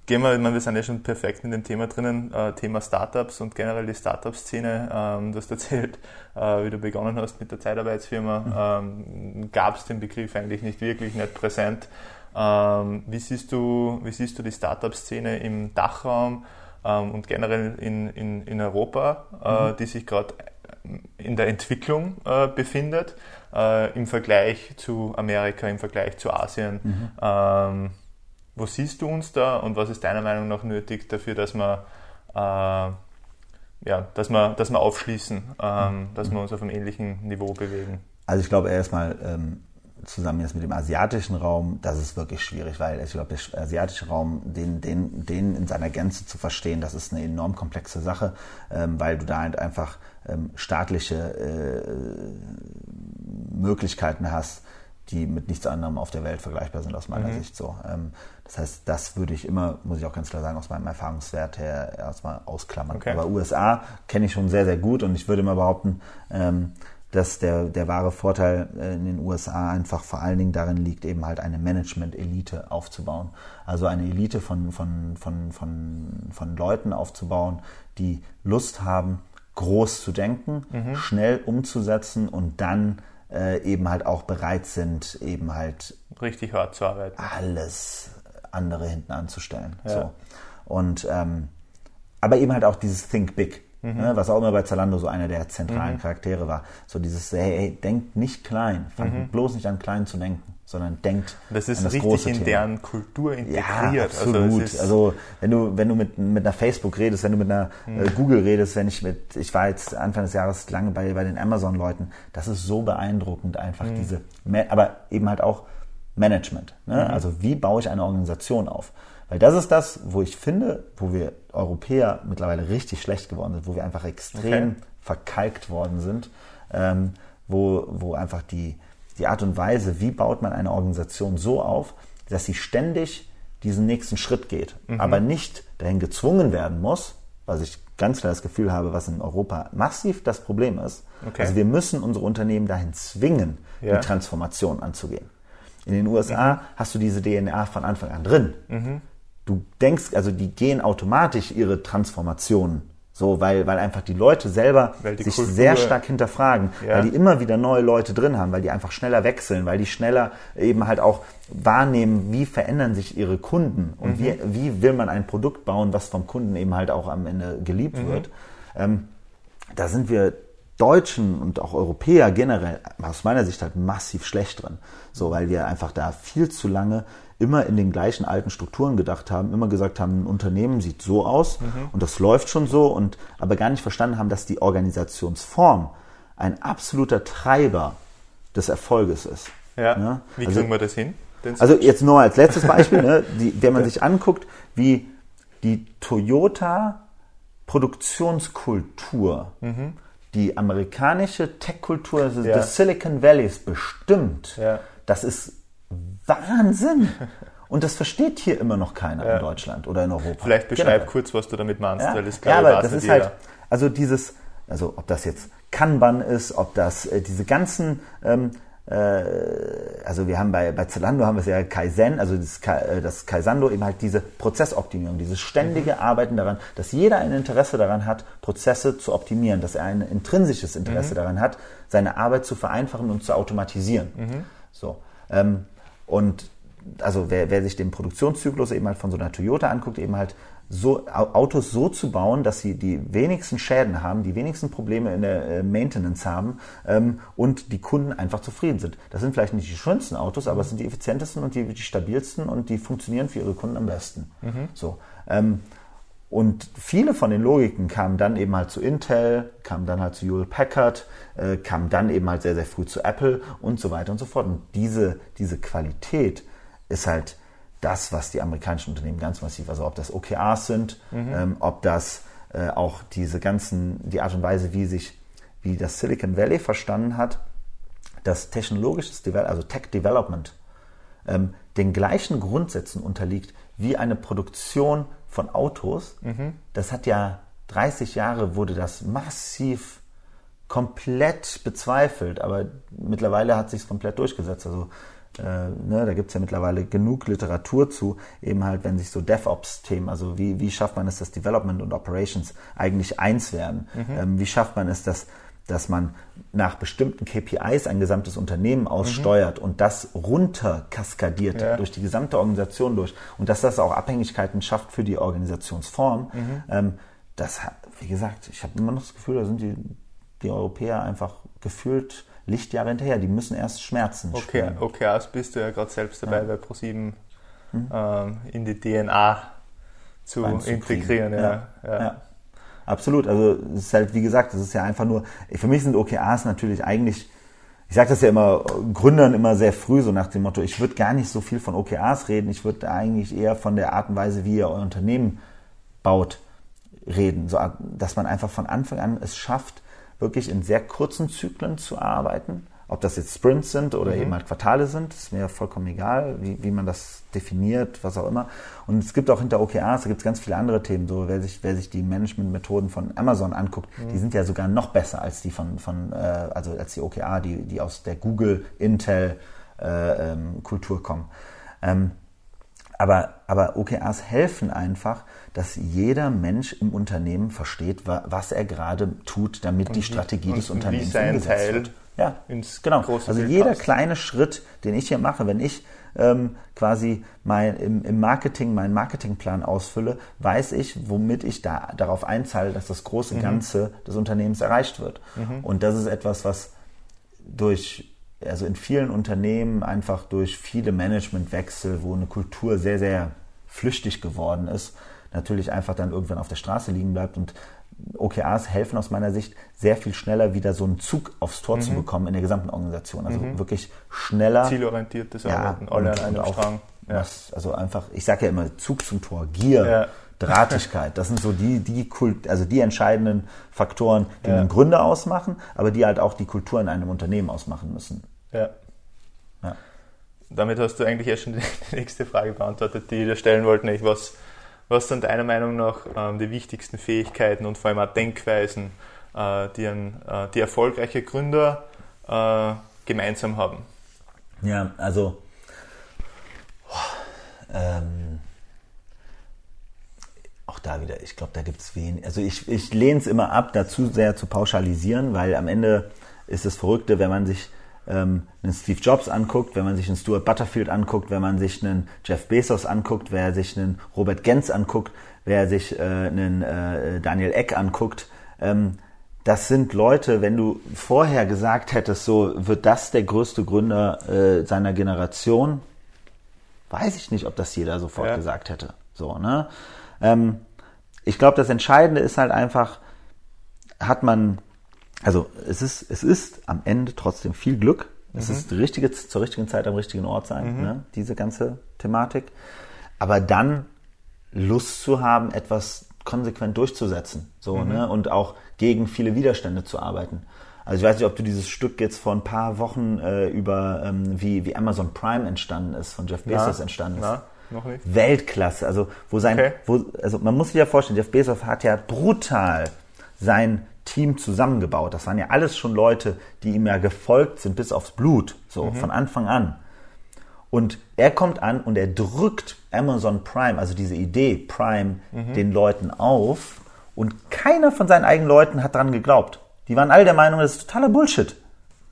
gehen wir, ich meine, wir sind ja schon perfekt in dem Thema drinnen, äh, Thema Startups und generell die Startup-Szene. Ähm, du hast erzählt, äh, wie du begonnen hast mit der Zeitarbeitsfirma. Mhm. Ähm, Gab es den Begriff eigentlich nicht wirklich, nicht präsent. Ähm, wie, siehst du, wie siehst du die Startup-Szene im Dachraum ähm, und generell in, in, in Europa, äh, mhm. die sich gerade in der Entwicklung äh, befindet? Äh, im Vergleich zu Amerika, im Vergleich zu Asien. Mhm. Ähm, wo siehst du uns da und was ist deiner Meinung nach nötig dafür, dass wir, äh, ja, dass wir, dass wir aufschließen, ähm, mhm. dass wir uns auf einem ähnlichen Niveau bewegen?
Also ich glaube erstmal ähm, zusammen jetzt mit dem asiatischen Raum, das ist wirklich schwierig, weil ich glaube, der asiatische Raum, den, den, den in seiner Gänze zu verstehen, das ist eine enorm komplexe Sache, ähm, weil du da halt einfach ähm, staatliche äh, Möglichkeiten hast, die mit nichts anderem auf der Welt vergleichbar sind aus meiner mhm. Sicht so. Ähm, das heißt, das würde ich immer, muss ich auch ganz klar sagen, aus meinem Erfahrungswert her erstmal ausklammern. Okay. Aber USA kenne ich schon sehr, sehr gut und ich würde mal behaupten, ähm, dass der, der wahre Vorteil äh, in den USA einfach vor allen Dingen darin liegt, eben halt eine Management-Elite aufzubauen. Also eine Elite von, von, von, von, von Leuten aufzubauen, die Lust haben, groß zu denken, mhm. schnell umzusetzen und dann äh, eben halt auch bereit sind, eben halt
richtig hart zu arbeiten.
Alles andere hinten anzustellen. Ja. So. Und ähm, aber eben halt auch dieses Think Big. Mhm. Ne, was auch immer bei Zalando so einer der zentralen mhm. Charaktere war. So dieses, hey, hey denkt nicht klein, fangt mhm. bloß nicht an klein zu denken sondern denkt
das ist an das richtig große in Thema. deren Kultur integriert. Ja,
also absolut. Also, also, wenn du wenn du mit mit einer Facebook redest, wenn du mit einer mhm. äh, Google redest, wenn ich mit ich war jetzt Anfang des Jahres lange bei bei den Amazon Leuten, das ist so beeindruckend einfach mhm. diese aber eben halt auch Management. Ne? Mhm. Also wie baue ich eine Organisation auf? Weil das ist das, wo ich finde, wo wir Europäer mittlerweile richtig schlecht geworden sind, wo wir einfach extrem okay. verkalkt worden sind, ähm, wo, wo einfach die, die Art und Weise, wie baut man eine Organisation so auf, dass sie ständig diesen nächsten Schritt geht, mhm. aber nicht dahin gezwungen werden muss, was ich ganz klar das Gefühl habe, was in Europa massiv das Problem ist. Okay. Also wir müssen unsere Unternehmen dahin zwingen, ja. die Transformation anzugehen. In den USA mhm. hast du diese DNA von Anfang an drin. Mhm. Du denkst, also die gehen automatisch ihre Transformationen so, weil, weil einfach die Leute selber die sich Kultur, sehr stark hinterfragen, ja. weil die immer wieder neue Leute drin haben, weil die einfach schneller wechseln, weil die schneller eben halt auch wahrnehmen, wie verändern sich ihre Kunden und mhm. wie, wie will man ein Produkt bauen, was vom Kunden eben halt auch am Ende geliebt mhm. wird. Ähm, da sind wir Deutschen und auch Europäer generell aus meiner Sicht halt massiv schlecht drin. So, weil wir einfach da viel zu lange immer in den gleichen alten Strukturen gedacht haben, immer gesagt haben, ein Unternehmen sieht so aus mhm. und das läuft schon so und aber gar nicht verstanden haben, dass die Organisationsform ein absoluter Treiber des Erfolges ist.
Ja. ja? Wie also, kriegen wir das hin?
Also jetzt nur als letztes Beispiel, ne, die, wenn man sich anguckt, wie die Toyota Produktionskultur, mhm. Die amerikanische Tech-Kultur ja. des Silicon Valleys bestimmt, ja. das ist Wahnsinn! Und das versteht hier immer noch keiner ja. in Deutschland oder in Europa.
Vielleicht beschreib genau. kurz, was du damit meinst,
ja? weil das ja, aber das ist halt, also dieses, also ob das jetzt Kanban ist, ob das äh, diese ganzen, ähm, äh, also wir haben bei, bei Zalando haben wir es ja Kaizen, also das, äh, das Kaisando eben halt diese Prozessoptimierung, dieses ständige mhm. Arbeiten daran, dass jeder ein Interesse daran hat, Prozesse zu optimieren, dass er ein intrinsisches Interesse mhm. daran hat, seine Arbeit zu vereinfachen und zu automatisieren. Mhm. So. Ähm, und also wer, wer sich den Produktionszyklus eben halt von so einer Toyota anguckt, eben halt so Autos so zu bauen, dass sie die wenigsten Schäden haben, die wenigsten Probleme in der äh, Maintenance haben ähm, und die Kunden einfach zufrieden sind. Das sind vielleicht nicht die schönsten Autos, aber es sind die effizientesten und die, die stabilsten und die funktionieren für ihre Kunden am besten. Mhm. So. Ähm, und viele von den Logiken kamen dann eben halt zu Intel, kamen dann halt zu Hewlett Packard, äh, kamen dann eben halt sehr, sehr früh zu Apple und so weiter und so fort. Und diese, diese Qualität ist halt das, was die amerikanischen Unternehmen ganz massiv, also ob das OKRs sind, mhm. ähm, ob das äh, auch diese ganzen, die Art und Weise, wie sich, wie das Silicon Valley verstanden hat, dass technologisches Development, also Tech Development, ähm, den gleichen Grundsätzen unterliegt wie eine Produktion von Autos, mhm. das hat ja 30 Jahre wurde das massiv komplett bezweifelt, aber mittlerweile hat sich es komplett durchgesetzt. Also äh, ne, da gibt es ja mittlerweile genug Literatur zu, eben halt, wenn sich so DevOps-Themen, also wie, wie schafft man es, dass Development und Operations eigentlich eins werden? Mhm. Ähm, wie schafft man es, dass dass man nach bestimmten KPIs ein gesamtes Unternehmen aussteuert mhm. und das runter kaskadiert ja. durch die gesamte Organisation durch und dass das auch Abhängigkeiten schafft für die Organisationsform. Mhm. Ähm, das, wie gesagt, ich habe immer noch das Gefühl, da sind die, die Europäer einfach gefühlt Lichtjahre hinterher. Die müssen erst Schmerzen
okay, spüren. Okay, bist du ja gerade selbst dabei ja. bei ProSieben mhm. ähm, in die DNA zu integrieren.
Ja. ja. Absolut. Also es ist halt, wie gesagt, es ist ja einfach nur, für mich sind OKRs natürlich eigentlich, ich sage das ja immer Gründern immer sehr früh, so nach dem Motto, ich würde gar nicht so viel von OKRs reden, ich würde eigentlich eher von der Art und Weise, wie ihr euer Unternehmen baut, reden. So, dass man einfach von Anfang an es schafft, wirklich in sehr kurzen Zyklen zu arbeiten ob das jetzt Sprints sind oder mhm. eben halt Quartale sind, ist mir vollkommen egal, wie, wie man das definiert, was auch immer. Und es gibt auch hinter OKRs, da gibt es ganz viele andere Themen. So, wer sich, wer sich die Managementmethoden von Amazon anguckt, mhm. die sind ja sogar noch besser als die von, von äh, also als die OKR, die, die aus der Google, Intel äh, ähm, Kultur kommen. Ähm, aber, aber OKRs helfen einfach, dass jeder Mensch im Unternehmen versteht, was er gerade tut, damit und die Strategie des Unternehmens umgesetzt Teil wird. Ja, genau. also Bild jeder passt. kleine Schritt, den ich hier mache, wenn ich ähm, quasi mein, im, im, Marketing meinen Marketingplan ausfülle, weiß ich, womit ich da darauf einzahle, dass das große mhm. Ganze des Unternehmens erreicht wird. Mhm. Und das ist etwas, was durch, also in vielen Unternehmen einfach durch viele Managementwechsel, wo eine Kultur sehr, sehr flüchtig geworden ist, natürlich einfach dann irgendwann auf der Straße liegen bleibt und OKRs helfen aus meiner Sicht sehr viel schneller wieder so einen Zug aufs Tor mhm. zu bekommen in der gesamten Organisation. Also mhm. wirklich schneller.
Zielorientiertes Arbeiten, alle an einem Strang.
Ja. Was, also einfach, ich sage ja immer Zug zum Tor, Gier, ja. Drahtigkeit. Das sind so die, die Kult, also die entscheidenden Faktoren, die ja. einen Gründer ausmachen, aber die halt auch die Kultur in einem Unternehmen ausmachen müssen.
Ja. ja. damit hast du eigentlich erst schon die nächste Frage beantwortet, die ich dir stellen wollte, nämlich was, was sind deiner Meinung nach ähm, die wichtigsten Fähigkeiten und vor allem auch Denkweisen, äh, die, ein, äh, die erfolgreiche Gründer äh, gemeinsam haben?
Ja, also ähm, auch da wieder, ich glaube, da gibt es wenig. Also ich, ich lehne es immer ab, dazu sehr zu pauschalisieren, weil am Ende ist das Verrückte, wenn man sich ähm, einen Steve Jobs anguckt, wenn man sich einen Stuart Butterfield anguckt, wenn man sich einen Jeff Bezos anguckt, wer sich einen Robert Gens anguckt, wer sich äh, einen äh, Daniel Eck anguckt. Ähm, das sind Leute, wenn du vorher gesagt hättest, so wird das der größte Gründer äh, seiner Generation, weiß ich nicht, ob das jeder sofort ja. gesagt hätte. So, ne? Ähm, ich glaube, das Entscheidende ist halt einfach, hat man also es ist, es ist am Ende trotzdem viel Glück. Es mhm. ist richtige, zur richtigen Zeit am richtigen Ort sein, mhm. ne? diese ganze Thematik. Aber dann Lust zu haben, etwas konsequent durchzusetzen. So, mhm. ne? Und auch gegen viele Widerstände zu arbeiten. Also ich weiß nicht, ob du dieses Stück jetzt vor ein paar Wochen äh, über ähm, wie, wie Amazon Prime entstanden ist, von Jeff Bezos ja. entstanden ist.
Na, noch nicht.
Weltklasse. Also wo sein, okay. wo, also man muss sich ja vorstellen, Jeff Bezos hat ja brutal sein Team zusammengebaut. Das waren ja alles schon Leute, die ihm ja gefolgt sind bis aufs Blut, so mhm. von Anfang an. Und er kommt an und er drückt Amazon Prime, also diese Idee Prime, mhm. den Leuten auf. Und keiner von seinen eigenen Leuten hat daran geglaubt. Die waren alle der Meinung, das ist totaler Bullshit.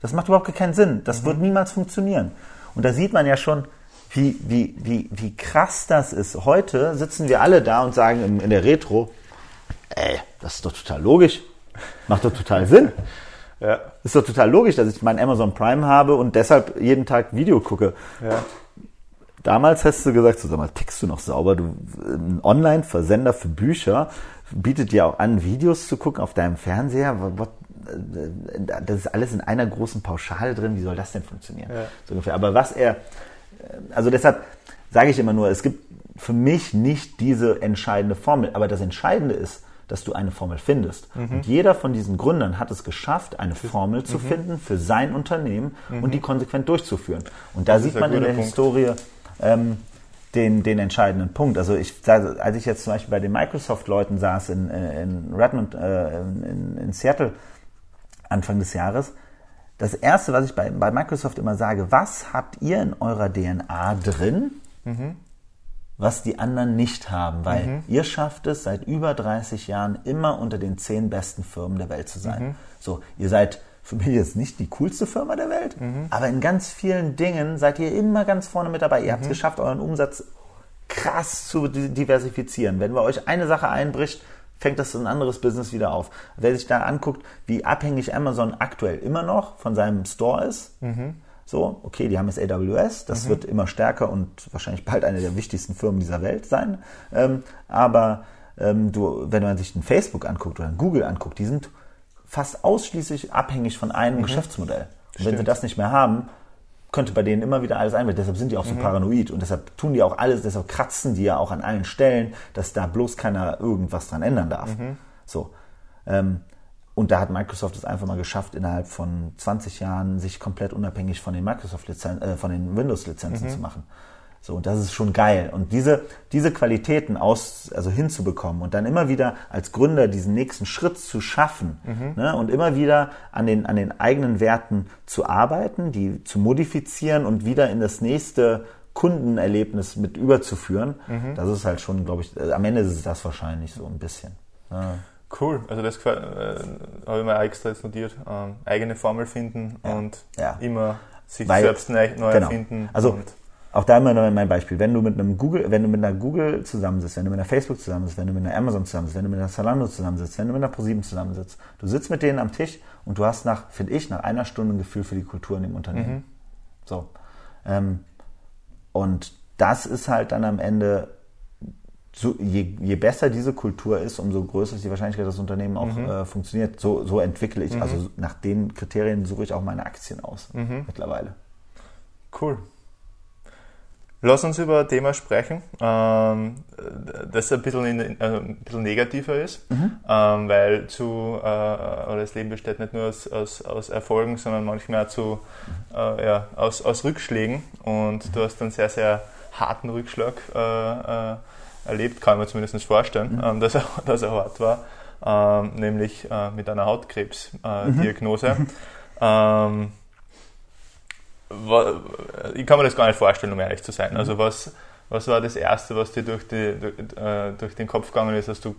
Das macht überhaupt keinen Sinn. Das mhm. wird niemals funktionieren. Und da sieht man ja schon, wie, wie, wie, wie krass das ist. Heute sitzen wir alle da und sagen in der Retro, ey, das ist doch total logisch. Macht doch total Sinn. Ja. Ist doch total logisch, dass ich meinen Amazon Prime habe und deshalb jeden Tag Video gucke. Ja. Damals hast du gesagt, so, sag mal, tickst du noch sauber? Du, ein Online-Versender für Bücher bietet dir auch an, Videos zu gucken auf deinem Fernseher. Das ist alles in einer großen Pauschale drin. Wie soll das denn funktionieren? Ja. So ungefähr. Aber was er, also deshalb sage ich immer nur, es gibt für mich nicht diese entscheidende Formel. Aber das Entscheidende ist, dass du eine Formel findest. Mhm. Und jeder von diesen Gründern hat es geschafft, eine Formel zu mhm. finden für sein Unternehmen mhm. und die konsequent durchzuführen. Und da das sieht man in der Punkt. Historie ähm, den, den entscheidenden Punkt. Also ich, als ich jetzt zum Beispiel bei den Microsoft-Leuten saß in, äh, in Redmond, äh, in, in Seattle Anfang des Jahres, das erste, was ich bei, bei Microsoft immer sage, was habt ihr in eurer DNA drin, mhm was die anderen nicht haben, weil mhm. ihr schafft es seit über 30 Jahren immer unter den zehn besten Firmen der Welt zu sein. Mhm. So, ihr seid für mich jetzt nicht die coolste Firma der Welt, mhm. aber in ganz vielen Dingen seid ihr immer ganz vorne mit dabei. Ihr habt es mhm. geschafft, euren Umsatz krass zu diversifizieren. Wenn bei euch eine Sache einbricht, fängt das ein anderes Business wieder auf. Wer sich da anguckt, wie abhängig Amazon aktuell immer noch von seinem Store ist, mhm. So, okay, die haben jetzt AWS, das mhm. wird immer stärker und wahrscheinlich bald eine der wichtigsten Firmen dieser Welt sein. Ähm, aber ähm, du, wenn man sich ein Facebook anguckt oder Google anguckt, die sind fast ausschließlich abhängig von einem mhm. Geschäftsmodell. Und wenn sie das nicht mehr haben, könnte bei denen immer wieder alles einbrechen. Deshalb sind die auch so mhm. paranoid und deshalb tun die auch alles, deshalb kratzen die ja auch an allen Stellen, dass da bloß keiner irgendwas dran ändern darf. Mhm. So. Ähm, und da hat Microsoft es einfach mal geschafft, innerhalb von 20 Jahren sich komplett unabhängig von den Microsoft Lizenzen, äh, von den Windows-Lizenzen mhm. zu machen. So, und das ist schon geil. Und diese, diese Qualitäten aus, also hinzubekommen und dann immer wieder als Gründer diesen nächsten Schritt zu schaffen mhm. ne, und immer wieder an den, an den eigenen Werten zu arbeiten, die zu modifizieren und wieder in das nächste Kundenerlebnis mit überzuführen, mhm. das ist halt schon, glaube ich, äh, am Ende ist es das wahrscheinlich so ein bisschen. Ja.
Cool, also das äh, habe ich mir extra jetzt notiert. Ähm, eigene Formel finden ja. und ja. immer sich Weil, selbst neu, neu genau. erfinden.
Also auch da immer mein Beispiel. Wenn du mit einem Google, wenn du mit einer Google zusammensitzt, wenn du mit einer Facebook zusammensitzt, wenn du mit einer Amazon zusammensitzt, wenn du mit einer Zalando zusammensitzt, wenn du mit einer ProSieben zusammensitzt, du sitzt mit denen am Tisch und du hast nach, finde ich, nach einer Stunde ein Gefühl für die Kultur in dem Unternehmen. Mhm. So. Ähm, und das ist halt dann am Ende so, je, je, besser diese Kultur ist, umso größer ist die Wahrscheinlichkeit, dass das Unternehmen auch mhm. äh, funktioniert. So, so entwickle ich, also mhm. also nach den Kriterien suche ich auch meine Aktien aus mhm. mittlerweile.
Cool. Lass uns über ein Thema sprechen, ähm, das ein bisschen, in, also ein bisschen negativer ist, mhm. ähm, weil zu, äh, oder das Leben besteht nicht nur aus, aus, aus Erfolgen, sondern manchmal auch zu, äh, ja, aus, aus Rückschlägen. Und du hast einen sehr, sehr harten Rückschlag äh, äh erlebt, kann man zumindest vorstellen, mhm. ähm, dass, er, dass er hart war, ähm, nämlich äh, mit einer Hautkrebsdiagnose. Mhm. Ähm, ich kann mir das gar nicht vorstellen, um ehrlich zu sein. Also was, was war das Erste, was dir durch, die, durch, äh, durch den Kopf gegangen ist, als, du,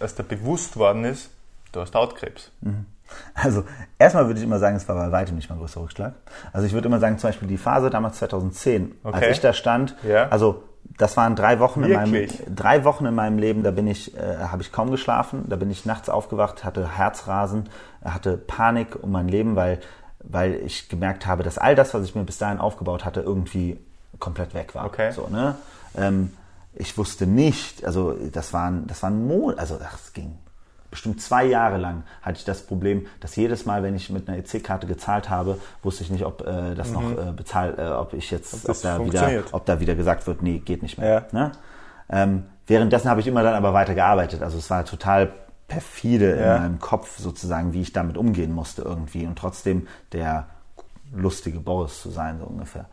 als dir bewusst worden ist, du hast Hautkrebs? Mhm.
Also erstmal würde ich immer sagen, es war bei weitem nicht mein größter Rückschlag. Also ich würde immer sagen, zum Beispiel die Phase damals 2010, okay. als ich da stand, ja. also das waren drei Wochen in meinem drei Wochen in meinem Leben. Da bin ich, äh, habe ich kaum geschlafen. Da bin ich nachts aufgewacht, hatte Herzrasen, hatte Panik um mein Leben, weil weil ich gemerkt habe, dass all das, was ich mir bis dahin aufgebaut hatte, irgendwie komplett weg war.
Okay.
So, ne? Ähm, ich wusste nicht, also das waren, das waren Monate, also das ging bestimmt zwei Jahre lang hatte ich das Problem, dass jedes Mal, wenn ich mit einer EC-Karte gezahlt habe, wusste ich nicht, ob äh, das mhm. noch äh, bezahlt, äh, ob ich jetzt, ob, ob da wieder, ob da wieder gesagt wird, nee, geht nicht mehr. Ja. Ne? Ähm, währenddessen habe ich immer dann aber weiter gearbeitet. Also es war total perfide ja. in meinem Kopf sozusagen, wie ich damit umgehen musste irgendwie und trotzdem der lustige Boris zu sein, so ungefähr.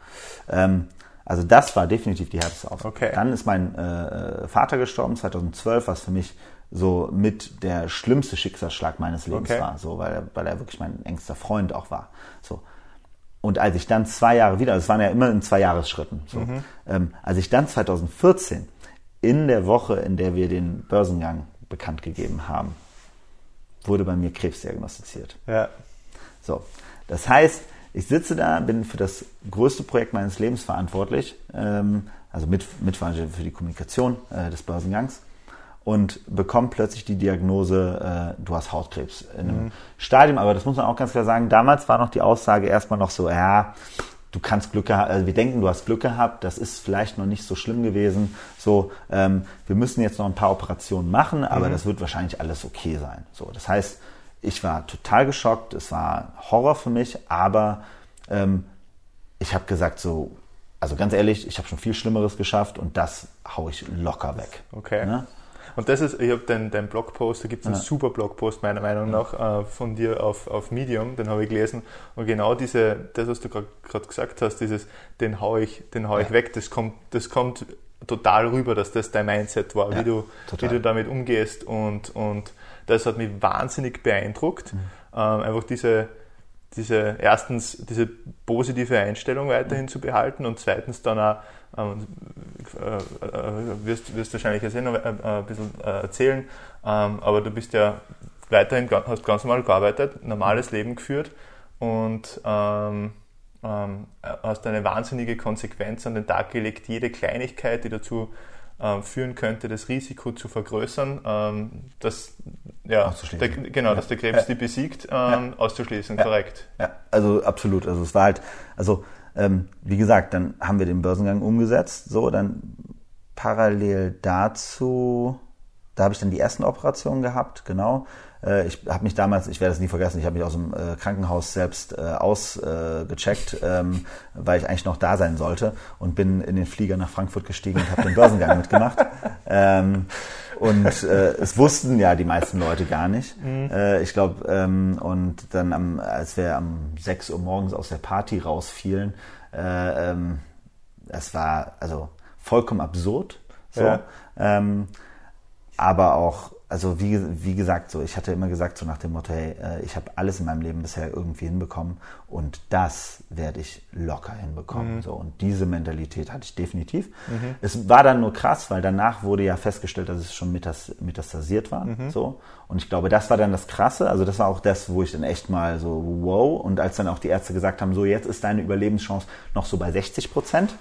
Ähm, also das war definitiv die härteste Aufgabe. Okay. Dann ist mein äh, Vater gestorben, 2012, was für mich so mit der schlimmste Schicksalsschlag meines Lebens okay. war, so weil, weil er wirklich mein engster Freund auch war. So. Und als ich dann zwei Jahre wieder, also es waren ja immer in zwei Jahresschritten, so, mhm. ähm, als ich dann 2014 in der Woche, in der wir den Börsengang bekannt gegeben haben, wurde bei mir Krebs diagnostiziert.
Ja.
So, das heißt, ich sitze da, bin für das größte Projekt meines Lebens verantwortlich, ähm, also mit, mitverantwortlich für die Kommunikation äh, des Börsengangs und bekomme plötzlich die Diagnose, äh, du hast Hautkrebs in einem mhm. Stadium. Aber das muss man auch ganz klar sagen, damals war noch die Aussage erstmal noch so, ja, du kannst Glück gehabt, also wir denken, du hast Glück gehabt, das ist vielleicht noch nicht so schlimm gewesen. So, ähm, wir müssen jetzt noch ein paar Operationen machen, aber mhm. das wird wahrscheinlich alles okay sein. So, das heißt, ich war total geschockt, es war Horror für mich, aber ähm, ich habe gesagt so, also ganz ehrlich, ich habe schon viel Schlimmeres geschafft und das haue ich locker weg.
Okay. Ne? Und das ist, ich habe deinen dein Blogpost, da gibt es einen ja. super Blogpost meiner Meinung nach äh, von dir auf, auf Medium, den habe ich gelesen. Und genau diese, das, was du gerade gesagt hast, dieses, den hau ich, den hau ich weg, das kommt, das kommt total rüber, dass das dein Mindset war, wie, du, wie du damit umgehst. Und, und das hat mich wahnsinnig beeindruckt. Mhm. Ähm, einfach diese, diese, erstens diese positive Einstellung weiterhin zu behalten und zweitens dann auch ähm, äh, äh, wirst, wirst wahrscheinlich jetzt eh noch äh, ein bisschen erzählen, ähm, aber du bist ja weiterhin, hast ganz normal gearbeitet, normales Leben geführt und ähm, ähm, hast eine wahnsinnige Konsequenz an den Tag gelegt, jede Kleinigkeit, die dazu ähm, führen könnte, das Risiko zu vergrößern, ähm, dass, ja, der, genau, ja. dass der Krebs ja. die besiegt, ähm, ja. auszuschließen, korrekt.
Ja, also absolut. Also es war halt, also ähm, wie gesagt, dann haben wir den Börsengang umgesetzt. So, dann parallel dazu, da habe ich dann die ersten Operationen gehabt, genau. Äh, ich habe mich damals, ich werde es nie vergessen, ich habe mich aus dem äh, Krankenhaus selbst äh, ausgecheckt, ähm, weil ich eigentlich noch da sein sollte und bin in den Flieger nach Frankfurt gestiegen und habe den Börsengang mitgemacht. Ähm, und äh, es wussten ja die meisten Leute gar nicht. Mhm. Äh, ich glaube, ähm, und dann, am, als wir um 6 Uhr morgens aus der Party rausfielen, äh, ähm, das war also vollkommen absurd. So. Ja. Ähm, aber auch also wie, wie gesagt, so ich hatte immer gesagt so nach dem Motto, hey, äh, ich habe alles in meinem Leben bisher irgendwie hinbekommen und das werde ich locker hinbekommen. Mhm. So und diese Mentalität hatte ich definitiv. Mhm. Es war dann nur krass, weil danach wurde ja festgestellt, dass es schon metas, metastasiert war. Mhm. So und ich glaube, das war dann das Krasse. Also das war auch das, wo ich dann echt mal so wow und als dann auch die Ärzte gesagt haben, so jetzt ist deine Überlebenschance noch so bei 60 Prozent.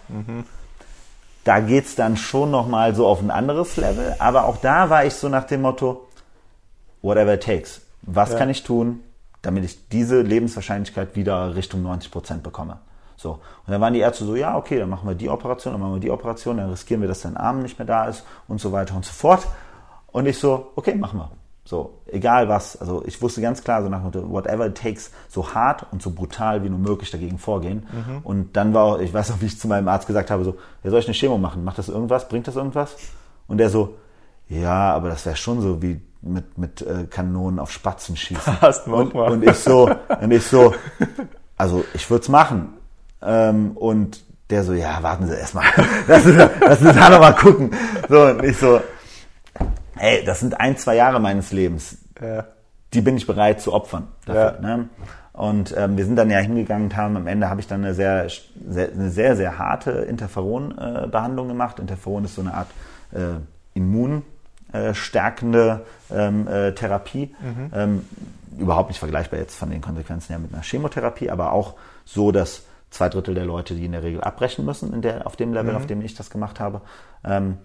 Da geht's dann schon nochmal so auf ein anderes Level. Aber auch da war ich so nach dem Motto, whatever it takes. Was ja. kann ich tun, damit ich diese Lebenswahrscheinlichkeit wieder Richtung 90 Prozent bekomme? So. Und dann waren die Ärzte so, ja, okay, dann machen wir die Operation, dann machen wir die Operation, dann riskieren wir, dass dein Arm nicht mehr da ist und so weiter und so fort. Und ich so, okay, machen wir. So, egal was. Also ich wusste ganz klar, so nach dem whatever it takes, so hart und so brutal wie nur möglich dagegen vorgehen. Mhm. Und dann war auch, ich weiß auch, wie ich zu meinem Arzt gesagt habe, so, ja, soll ich eine Chemo machen? Macht das irgendwas? Bringt das irgendwas? Und der so, ja, aber das wäre schon so wie mit, mit äh, Kanonen auf Spatzen schießen.
Hast du
und, und ich so, und ich so, also ich würde es machen. Ähm, und der so, ja, warten Sie erstmal. Lass uns, lass uns da noch mal gucken. So, und ich so, hey, das sind ein, zwei Jahre meines Lebens. Ja. Die bin ich bereit zu opfern dafür. Ja. Ne? Und ähm, wir sind dann ja hingegangen und haben am Ende habe ich dann eine sehr, sehr, eine sehr, sehr harte Interferon-Behandlung äh, gemacht. Interferon ist so eine Art äh, immunstärkende ähm, äh, Therapie. Mhm. Ähm, überhaupt nicht vergleichbar jetzt von den Konsequenzen her mit einer Chemotherapie, aber auch so, dass zwei Drittel der Leute, die in der Regel abbrechen müssen, in der, auf dem Level, mhm. auf dem ich das gemacht habe, ähm,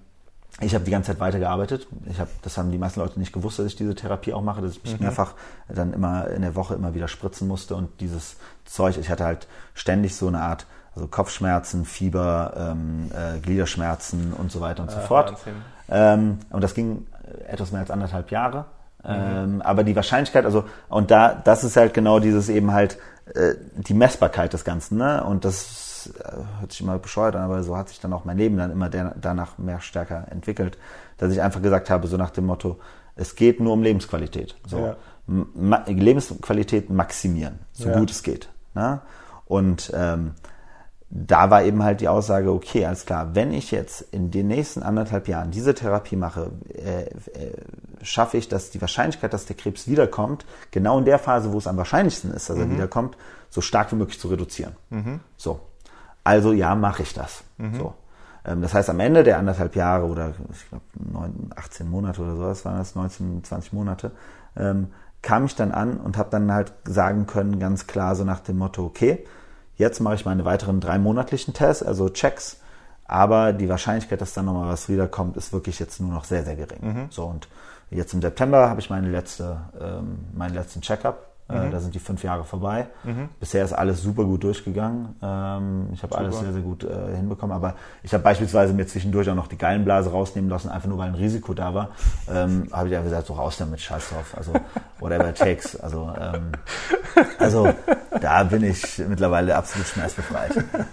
ich habe die ganze Zeit weitergearbeitet. Ich habe, das haben die meisten Leute nicht gewusst, dass ich diese Therapie auch mache, dass ich mich mhm. mehrfach dann immer in der Woche immer wieder spritzen musste und dieses Zeug. Ich hatte halt ständig so eine Art, also Kopfschmerzen, Fieber, ähm, äh, Gliederschmerzen und so weiter und so fort. Ähm, und das ging etwas mehr als anderthalb Jahre. Mhm. Ähm, aber die Wahrscheinlichkeit, also und da, das ist halt genau dieses eben halt äh, die Messbarkeit des Ganzen, ne? Und das äh, hört sich immer bescheuert an, aber so hat sich dann auch mein Leben dann immer der, danach mehr stärker entwickelt, dass ich einfach gesagt habe, so nach dem Motto, es geht nur um Lebensqualität. So. Ja. Ma Lebensqualität maximieren, so ja. gut es geht. Ne? Und ähm, da war eben halt die Aussage, okay, alles klar, wenn ich jetzt in den nächsten anderthalb Jahren diese Therapie mache, äh, äh, schaffe ich, dass die Wahrscheinlichkeit, dass der Krebs wiederkommt, genau in der Phase, wo es am wahrscheinlichsten ist, dass er mhm. wiederkommt, so stark wie möglich zu reduzieren. Mhm. So. Also ja, mache ich das. Mhm. So. Ähm, das heißt, am Ende der anderthalb Jahre oder ich glaube 18 Monate oder so, das waren das 19, 20 Monate, ähm, kam ich dann an und habe dann halt sagen können, ganz klar so nach dem Motto, okay, jetzt mache ich meine weiteren drei monatlichen Tests, also Checks, aber die Wahrscheinlichkeit, dass dann nochmal was wiederkommt, ist wirklich jetzt nur noch sehr, sehr gering. Mhm. So und jetzt im September habe ich meine letzte, ähm, meinen letzten Checkup mhm. Da sind die fünf Jahre vorbei. Mhm. Bisher ist alles super gut durchgegangen. Ähm, ich habe alles sehr, sehr gut äh, hinbekommen. Aber ich habe beispielsweise mir zwischendurch auch noch die Gallenblase rausnehmen lassen, einfach nur weil ein Risiko da war. Ähm, habe ich ja gesagt, so raus damit, scheiß drauf. Also whatever it takes. Also, ähm, also da bin ich mittlerweile absolut schmerzbefreit.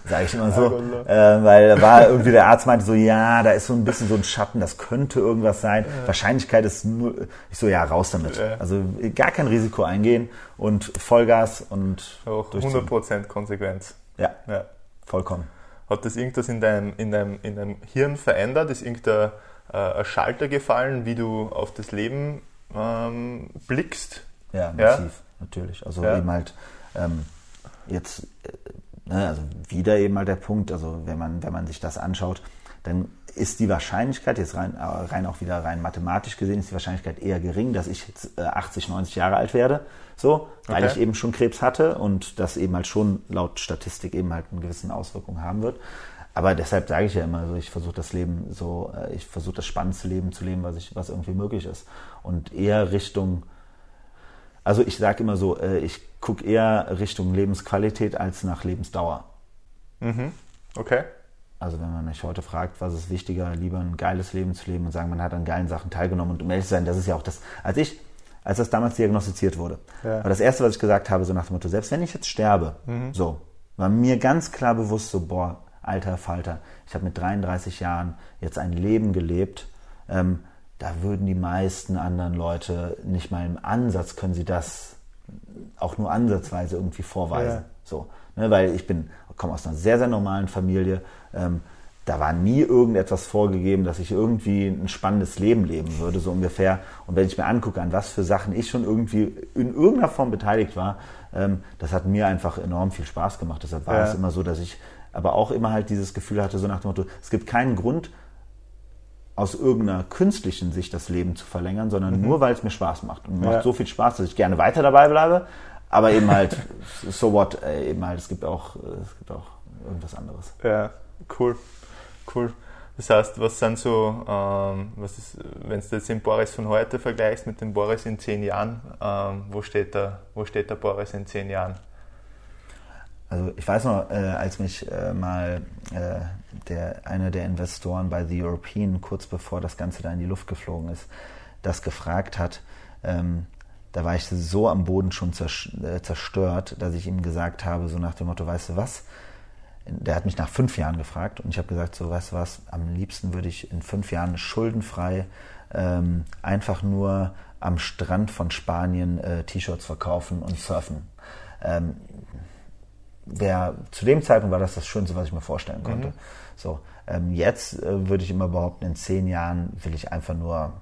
Sage ich immer so. Äh, weil war irgendwie der Arzt meinte so, ja, da ist so ein bisschen so ein Schatten, das könnte irgendwas sein. Wahrscheinlichkeit ist nur, ich so, ja, raus damit. Also gar kein Risiko eingehen und Vollgas und
auch 100% Konsequenz.
Ja, ja, vollkommen.
Hat das irgendwas in deinem, in deinem, in deinem Hirn verändert? Ist irgendein äh, Schalter gefallen, wie du auf das Leben ähm, blickst?
Ja, massiv, ja? natürlich. Also ja. eben halt ähm, jetzt, äh, ne, also wieder eben halt der Punkt, also wenn man, wenn man sich das anschaut, dann ist die Wahrscheinlichkeit, jetzt rein, äh, rein auch wieder rein mathematisch gesehen, ist die Wahrscheinlichkeit eher gering, dass ich jetzt 80, äh, 90 Jahre alt werde, so, weil okay. ich eben schon Krebs hatte und das eben halt schon laut Statistik eben halt eine gewisse Auswirkung haben wird. Aber deshalb sage ich ja immer so, ich versuche das Leben so, äh, ich versuche das spannendste Leben zu leben, was ich, was irgendwie möglich ist. Und eher Richtung, also ich sage immer so, ich gucke eher Richtung Lebensqualität als nach Lebensdauer.
Mhm. Okay.
Also wenn man mich heute fragt, was ist wichtiger, lieber ein geiles Leben zu leben und sagen, man hat an geilen Sachen teilgenommen und um ehrlich zu sein, das ist ja auch das, als ich, als das damals diagnostiziert wurde, ja. war das erste, was ich gesagt habe, so nach dem Motto, selbst wenn ich jetzt sterbe, mhm. so, war mir ganz klar bewusst so, boah, alter Falter, ich habe mit 33 Jahren jetzt ein Leben gelebt, ähm, da würden die meisten anderen Leute nicht mal im Ansatz können sie das auch nur ansatzweise irgendwie vorweisen. Ja. So, ne, weil ich bin, komme aus einer sehr, sehr normalen Familie, ähm, da war nie irgendetwas vorgegeben, dass ich irgendwie ein spannendes Leben leben würde, so ungefähr. Und wenn ich mir angucke, an was für Sachen ich schon irgendwie in irgendeiner Form beteiligt war, ähm, das hat mir einfach enorm viel Spaß gemacht. Deshalb war ja. es immer so, dass ich aber auch immer halt dieses Gefühl hatte, so nach dem Motto, es gibt keinen Grund, aus irgendeiner künstlichen Sicht das Leben zu verlängern, sondern mhm. nur, weil es mir Spaß macht. Und mir ja. macht so viel Spaß, dass ich gerne weiter dabei bleibe. Aber eben halt, so what, äh, eben halt, es gibt auch, es gibt auch irgendwas anderes.
Ja. Cool, cool. Das heißt, was sind so, ähm, was ist, wenn du jetzt den Boris von heute vergleichst mit dem Boris in zehn Jahren, ähm, wo, steht der, wo steht der Boris in zehn Jahren?
Also ich weiß noch, äh, als mich äh, mal äh, der, einer der Investoren bei The European, kurz bevor das Ganze da in die Luft geflogen ist, das gefragt hat, ähm, da war ich so am Boden schon äh, zerstört, dass ich ihm gesagt habe, so nach dem Motto, weißt du was, der hat mich nach fünf Jahren gefragt und ich habe gesagt, so weißt du was, am liebsten würde ich in fünf Jahren schuldenfrei ähm, einfach nur am Strand von Spanien äh, T-Shirts verkaufen und surfen. Ähm, wär, zu dem Zeitpunkt war das das Schönste, was ich mir vorstellen konnte. Mhm. So, ähm, jetzt äh, würde ich immer behaupten, in zehn Jahren will ich einfach nur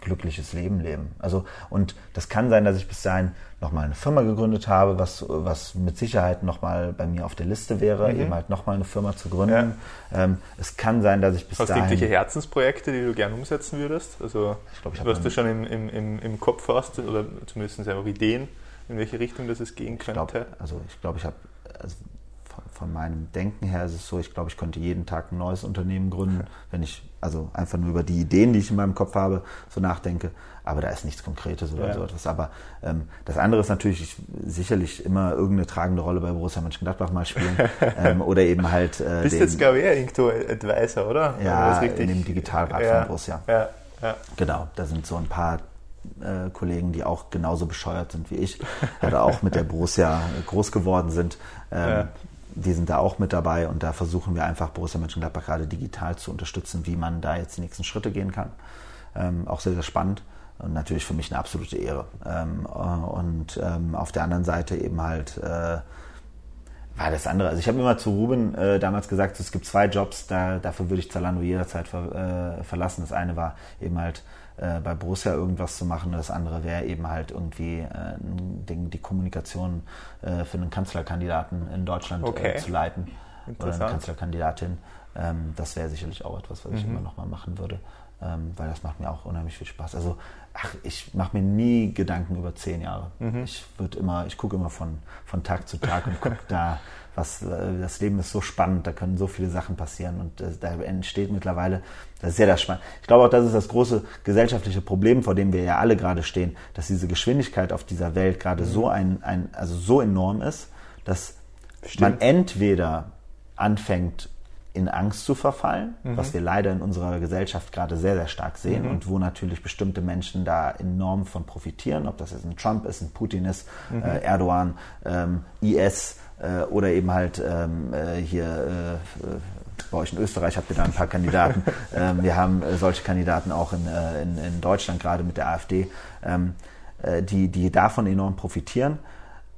glückliches Leben leben. Also, und das kann sein, dass ich bis dahin nochmal eine Firma gegründet habe, was, was mit Sicherheit nochmal bei mir auf der Liste wäre, mhm. eben halt nochmal eine Firma zu gründen. Ja. Ähm, es kann sein, dass ich bis
Hast
dahin...
Hast du irgendwelche Herzensprojekte, die du gerne umsetzen würdest? Also, ich glaub, ich was du schon im, im, im, im Kopf hast, oder zumindest auch Ideen, in welche Richtung das es gehen könnte?
Ich glaub, also, ich glaube, ich habe... Also, von meinem Denken her ist es so, ich glaube, ich könnte jeden Tag ein neues Unternehmen gründen, wenn ich also einfach nur über die Ideen, die ich in meinem Kopf habe, so nachdenke. Aber da ist nichts Konkretes oder ja. so etwas. Aber ähm, das andere ist natürlich ich, sicherlich immer irgendeine tragende Rolle bei Borussia Mönchengladbach mal spielen. ähm, oder eben halt.
Äh, Bist den, jetzt, glaube ich, irgendwo Advisor, oder?
Ja, in dem Digitalrat ja, von Borussia. Ja, ja. Genau, da sind so ein paar äh, Kollegen, die auch genauso bescheuert sind wie ich, oder auch mit der Borussia groß geworden sind. Ähm, ja die sind da auch mit dabei und da versuchen wir einfach Borussia Mönchengladbach gerade digital zu unterstützen, wie man da jetzt die nächsten Schritte gehen kann. Ähm, auch sehr, sehr spannend und natürlich für mich eine absolute Ehre. Ähm, äh, und ähm, auf der anderen Seite eben halt äh, war das andere. Also ich habe immer zu Ruben äh, damals gesagt, es gibt zwei Jobs, da, dafür würde ich Zalando jederzeit ver, äh, verlassen. Das eine war eben halt äh, bei Borussia irgendwas zu machen. Das andere wäre eben halt irgendwie äh, die, die Kommunikation äh, für einen Kanzlerkandidaten in Deutschland äh, okay. zu leiten oder eine Kanzlerkandidatin. Ähm, das wäre sicherlich auch etwas, was ich mhm. immer noch mal machen würde, ähm, weil das macht mir auch unheimlich viel Spaß. Also ach, ich mache mir nie Gedanken über zehn Jahre. Mhm. Ich würde immer, ich gucke immer von, von Tag zu Tag und gucke da was, äh, das Leben ist so spannend, da können so viele Sachen passieren und äh, da entsteht mittlerweile, das ist sehr das spannend. Ich glaube auch, das ist das große gesellschaftliche Problem, vor dem wir ja alle gerade stehen, dass diese Geschwindigkeit auf dieser Welt gerade mhm. so ein, ein, also so enorm ist, dass Stimmt. man entweder anfängt, in Angst zu verfallen, mhm. was wir leider in unserer Gesellschaft gerade sehr, sehr stark sehen mhm. und wo natürlich bestimmte Menschen da enorm von profitieren, ob das jetzt ein Trump ist, ein Putin ist, mhm. äh, Erdogan, ähm, IS, äh, oder eben halt ähm, äh, hier äh, bei euch in Österreich habt ihr da ein paar Kandidaten. ähm, wir haben äh, solche Kandidaten auch in, äh, in, in, Deutschland, gerade mit der AfD, ähm, äh, die, die davon enorm profitieren.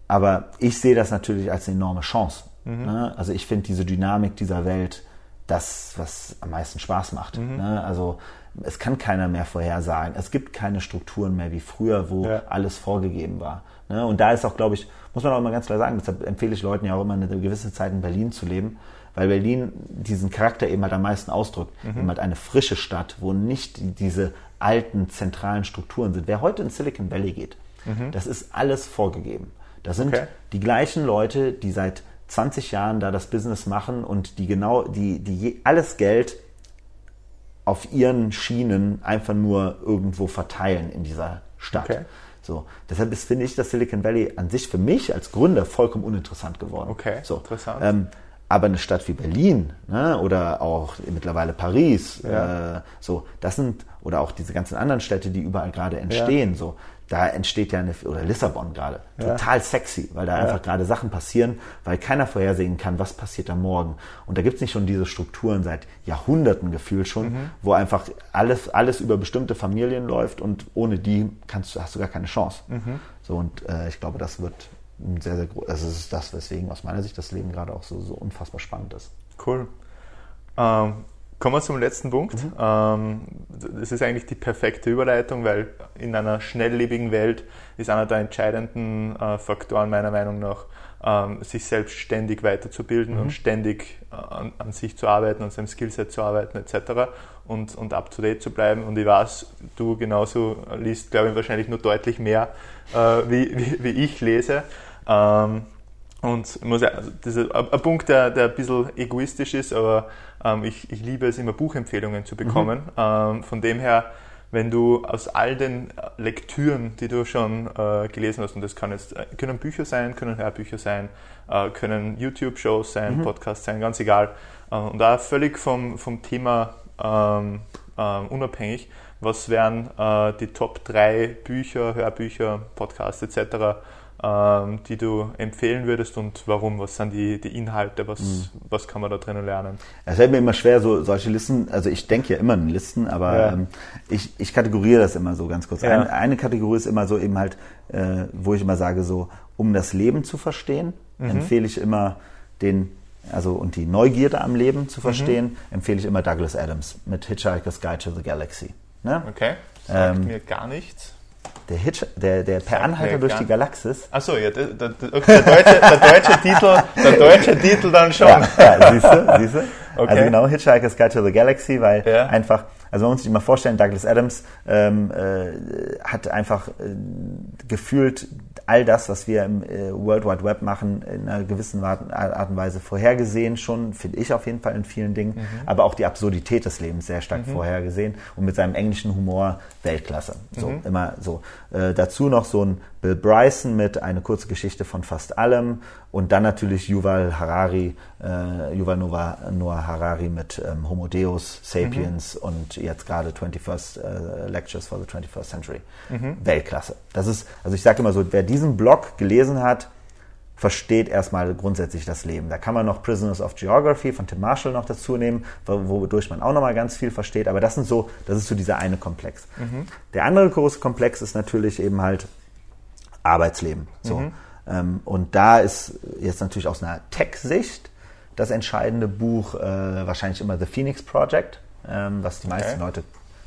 Aber ich sehe das natürlich als eine enorme Chance. Mhm. Ne? Also ich finde diese Dynamik dieser Welt das, was am meisten Spaß macht. Mhm. Ne? Also es kann keiner mehr vorhersagen. Es gibt keine Strukturen mehr wie früher, wo ja. alles vorgegeben war. Ne? Und da ist auch, glaube ich, muss man auch immer ganz klar sagen, deshalb empfehle ich Leuten ja auch immer eine gewisse Zeit in Berlin zu leben, weil Berlin diesen Charakter eben halt am meisten ausdrückt. Mhm. Eben halt eine frische Stadt, wo nicht diese alten zentralen Strukturen sind. Wer heute in Silicon Valley geht, mhm. das ist alles vorgegeben. Das sind okay. die gleichen Leute, die seit 20 Jahren da das Business machen und die genau, die, die alles Geld auf ihren Schienen einfach nur irgendwo verteilen in dieser Stadt. Okay. So, deshalb ist, finde ich, das Silicon Valley an sich für mich als Gründer vollkommen uninteressant geworden.
Okay,
so,
interessant.
Ähm, aber eine Stadt wie Berlin ne, oder auch mittlerweile Paris, ja. äh, so, das sind, oder auch diese ganzen anderen Städte, die überall gerade entstehen, ja. so, da entsteht ja eine, oder Lissabon gerade, ja. total sexy, weil da ja. einfach gerade Sachen passieren, weil keiner vorhersehen kann, was passiert da morgen. Und da gibt es nicht schon diese Strukturen seit Jahrhunderten gefühlt schon, mhm. wo einfach alles, alles über bestimmte Familien läuft und ohne die kannst hast du gar keine Chance. Mhm. So, und äh, ich glaube, das wird ein sehr, sehr groß, also es ist das, weswegen aus meiner Sicht das Leben gerade auch so, so unfassbar spannend ist.
Cool. Ähm, Kommen wir zum letzten Punkt. Mhm. Ähm, das ist eigentlich die perfekte Überleitung, weil in einer schnelllebigen Welt ist einer der entscheidenden äh, Faktoren meiner Meinung nach, ähm, sich selbst ständig weiterzubilden mhm. und ständig äh, an, an, sich zu arbeiten, an seinem Skillset zu arbeiten etc. und, und up to date zu bleiben. Und ich weiß, du genauso liest, glaube ich, wahrscheinlich nur deutlich mehr, äh, wie, wie, wie, ich lese. Ähm, und muss, also das ist ein Punkt, der, der ein bisschen egoistisch ist, aber ähm, ich, ich liebe es immer, Buchempfehlungen zu bekommen. Mhm. Ähm, von dem her, wenn du aus all den Lektüren, die du schon äh, gelesen hast, und das kann jetzt, äh, können Bücher sein, können Hörbücher sein, äh, können YouTube-Shows sein, mhm. Podcasts sein, ganz egal, äh, und da völlig vom, vom Thema ähm, ähm, unabhängig. Was wären äh, die Top 3 Bücher, Hörbücher, Podcasts etc., die du empfehlen würdest und warum? Was sind die, die Inhalte? Was, mhm. was kann man da drinnen lernen?
Es fällt mir immer schwer, so solche Listen, also ich denke ja immer in Listen, aber ja. ähm, ich, ich kategoriere das immer so ganz kurz. Ja. Eine, eine, Kategorie ist immer so eben halt, äh, wo ich immer sage, so, um das Leben zu verstehen, mhm. empfehle ich immer den also und die Neugierde am Leben zu verstehen, mhm. empfehle ich immer Douglas Adams mit Hitchhiker's Guide to the Galaxy.
Ne? Okay, sagt ähm, mir gar nichts.
Der, Hitch, der, der Per Anhalter durch die Galaxis.
Achso, ja, der, der, der, deutsche, der, deutsche Titel, der deutsche Titel dann schon. Ja,
ja siehst du, siehst du? Okay. Also genau, Hitchhiker's Guide to the Galaxy, weil ja. einfach, also man muss sich mal vorstellen, Douglas Adams ähm, äh, hat einfach äh, gefühlt all das, was wir im äh, World Wide Web machen, in einer gewissen Art, und Weise vorhergesehen, schon, finde ich auf jeden Fall in vielen Dingen, mhm. aber auch die Absurdität des Lebens sehr stark mhm. vorhergesehen und mit seinem englischen Humor Weltklasse. So, mhm. immer so. Äh, dazu noch so ein Bill Bryson mit eine kurze Geschichte von fast allem und dann natürlich Yuval Harari, äh, Yuval Noah, Noah Harari mit ähm, Homo Deus, Sapiens mhm. und jetzt gerade 21st äh, Lectures for the 21st Century. Mhm. Weltklasse. Das ist, also ich sage immer so, wer diesen Blog gelesen hat, versteht erstmal grundsätzlich das Leben. Da kann man noch Prisoners of Geography von Tim Marshall noch dazu nehmen, wodurch man auch nochmal ganz viel versteht. Aber das sind so, das ist so dieser eine Komplex. Mhm. Der andere große Komplex ist natürlich eben halt Arbeitsleben. So. Mhm. Ähm, und da ist jetzt natürlich aus einer Tech-Sicht das entscheidende Buch äh, wahrscheinlich immer The Phoenix Project, ähm, was die okay. meisten Leute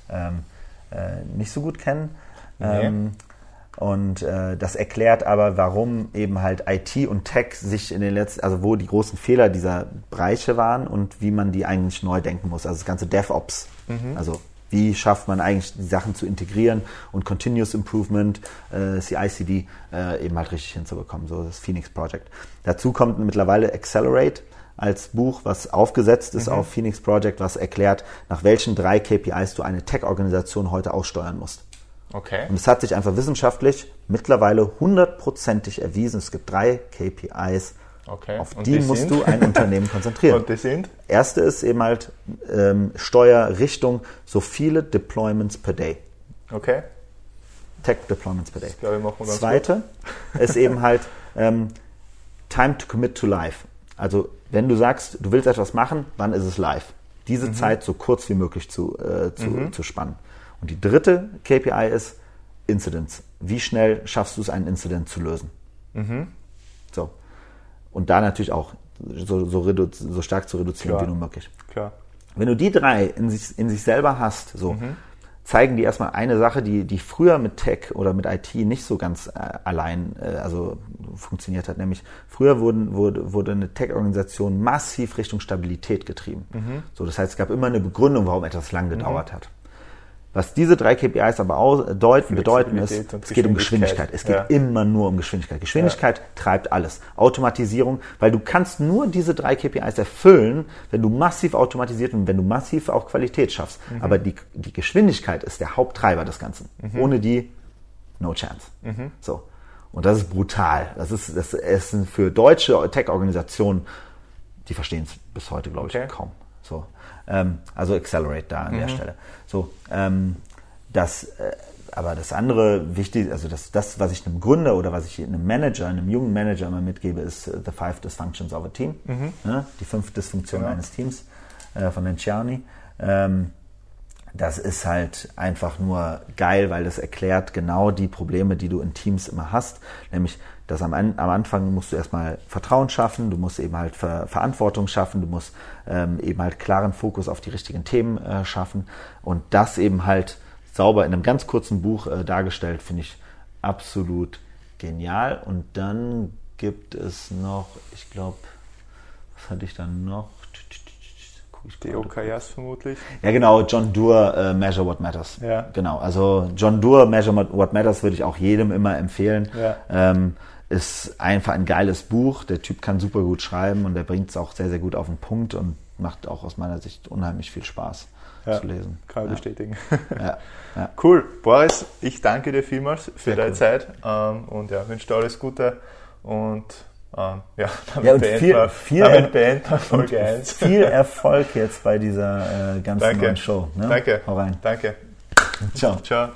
ähm, äh, nicht so gut kennen. Nee. Ähm, und äh, das erklärt aber, warum eben halt IT und Tech sich in den letzten, also wo die großen Fehler dieser Bereiche waren und wie man die eigentlich neu denken muss. Also das ganze DevOps, mhm. also wie schafft man eigentlich die Sachen zu integrieren und Continuous Improvement, äh, CICD äh, eben halt richtig hinzubekommen, so das Phoenix Project. Dazu kommt mittlerweile Accelerate als Buch, was aufgesetzt ist mhm. auf Phoenix Project, was erklärt, nach welchen drei KPIs du eine Tech-Organisation heute aussteuern musst. Okay. Und es hat sich einfach wissenschaftlich mittlerweile hundertprozentig erwiesen. Es gibt drei KPIs, Okay. Auf die, die musst du ein Unternehmen konzentrieren.
Und die sind?
Erste ist eben halt ähm, Steuerrichtung so viele Deployments per Day.
Okay.
Tech Deployments per Day. Das
glaube, ich machen wir ganz
Zweite gut. ist eben halt ähm, Time to commit to life. Also wenn du sagst, du willst etwas machen, wann ist es live? Diese mhm. Zeit so kurz wie möglich zu, äh, zu, mhm. zu spannen. Und die dritte KPI ist Incidents. Wie schnell schaffst du es, einen Incident zu lösen? Mhm. So. Und da natürlich auch so, so, so stark zu reduzieren Klar. wie nur möglich.
Klar.
Wenn du die drei in sich, in sich selber hast, so, mhm. zeigen die erstmal eine Sache, die, die früher mit Tech oder mit IT nicht so ganz äh, allein äh, also funktioniert hat. Nämlich früher wurden, wurde, wurde eine Tech-Organisation massiv Richtung Stabilität getrieben. Mhm. So, das heißt, es gab immer eine Begründung, warum etwas lang gedauert mhm. hat. Was diese drei KPIs aber auch deuten, bedeuten ist, es geht um Geschwindigkeit. Es geht ja. immer nur um Geschwindigkeit. Geschwindigkeit ja. treibt alles. Automatisierung, weil du kannst nur diese drei KPIs erfüllen, wenn du massiv automatisiert und wenn du massiv auch Qualität schaffst. Mhm. Aber die, die Geschwindigkeit ist der Haupttreiber des Ganzen. Mhm. Ohne die, no chance. Mhm. So. Und das ist brutal. Das ist, das ist für deutsche Tech-Organisationen, die verstehen es bis heute, glaube ich, okay. kaum. So. Ähm, also Accelerate da an mhm. der Stelle. So, ähm, das, äh, aber das andere wichtig, also das, das, was ich einem Gründer oder was ich einem Manager, einem jungen Manager immer mitgebe, ist uh, the five dysfunctions of a team. Mhm. Ja, die fünf Dysfunktionen genau. eines Teams äh, von Lenciani. Ähm, das ist halt einfach nur geil, weil das erklärt genau die Probleme, die du in Teams immer hast. Nämlich, dass am, am Anfang musst du erstmal Vertrauen schaffen, du musst eben halt Ver Verantwortung schaffen, du musst ähm, eben halt klaren Fokus auf die richtigen Themen äh, schaffen. Und das eben halt sauber in einem ganz kurzen Buch äh, dargestellt, finde ich absolut genial. Und dann gibt es noch, ich glaube, was hatte ich dann noch?
Die OKRs vermutlich.
Ja, genau, John Doerr, uh, Measure What Matters. Ja. Genau, also John Doerr, Measure What Matters würde ich auch jedem immer empfehlen. Ja. Ähm, ist einfach ein geiles Buch. Der Typ kann super gut schreiben und der bringt es auch sehr, sehr gut auf den Punkt und macht auch aus meiner Sicht unheimlich viel Spaß ja, zu lesen.
Kann ich ja. bestätigen. Ja, ja. Cool. Boris, ich danke dir vielmals für sehr deine cool. Zeit ähm, und ja, wünsche dir alles Gute und Ähm, ja,
damit, ja, und beenden, viel, wir, viel
damit beenden wir Folge 1.
Viel Erfolg jetzt bei dieser äh, ganzen
Danke.
neuen Show.
Ne? Danke.
Hau rein.
Danke.
Ciao.
Ciao.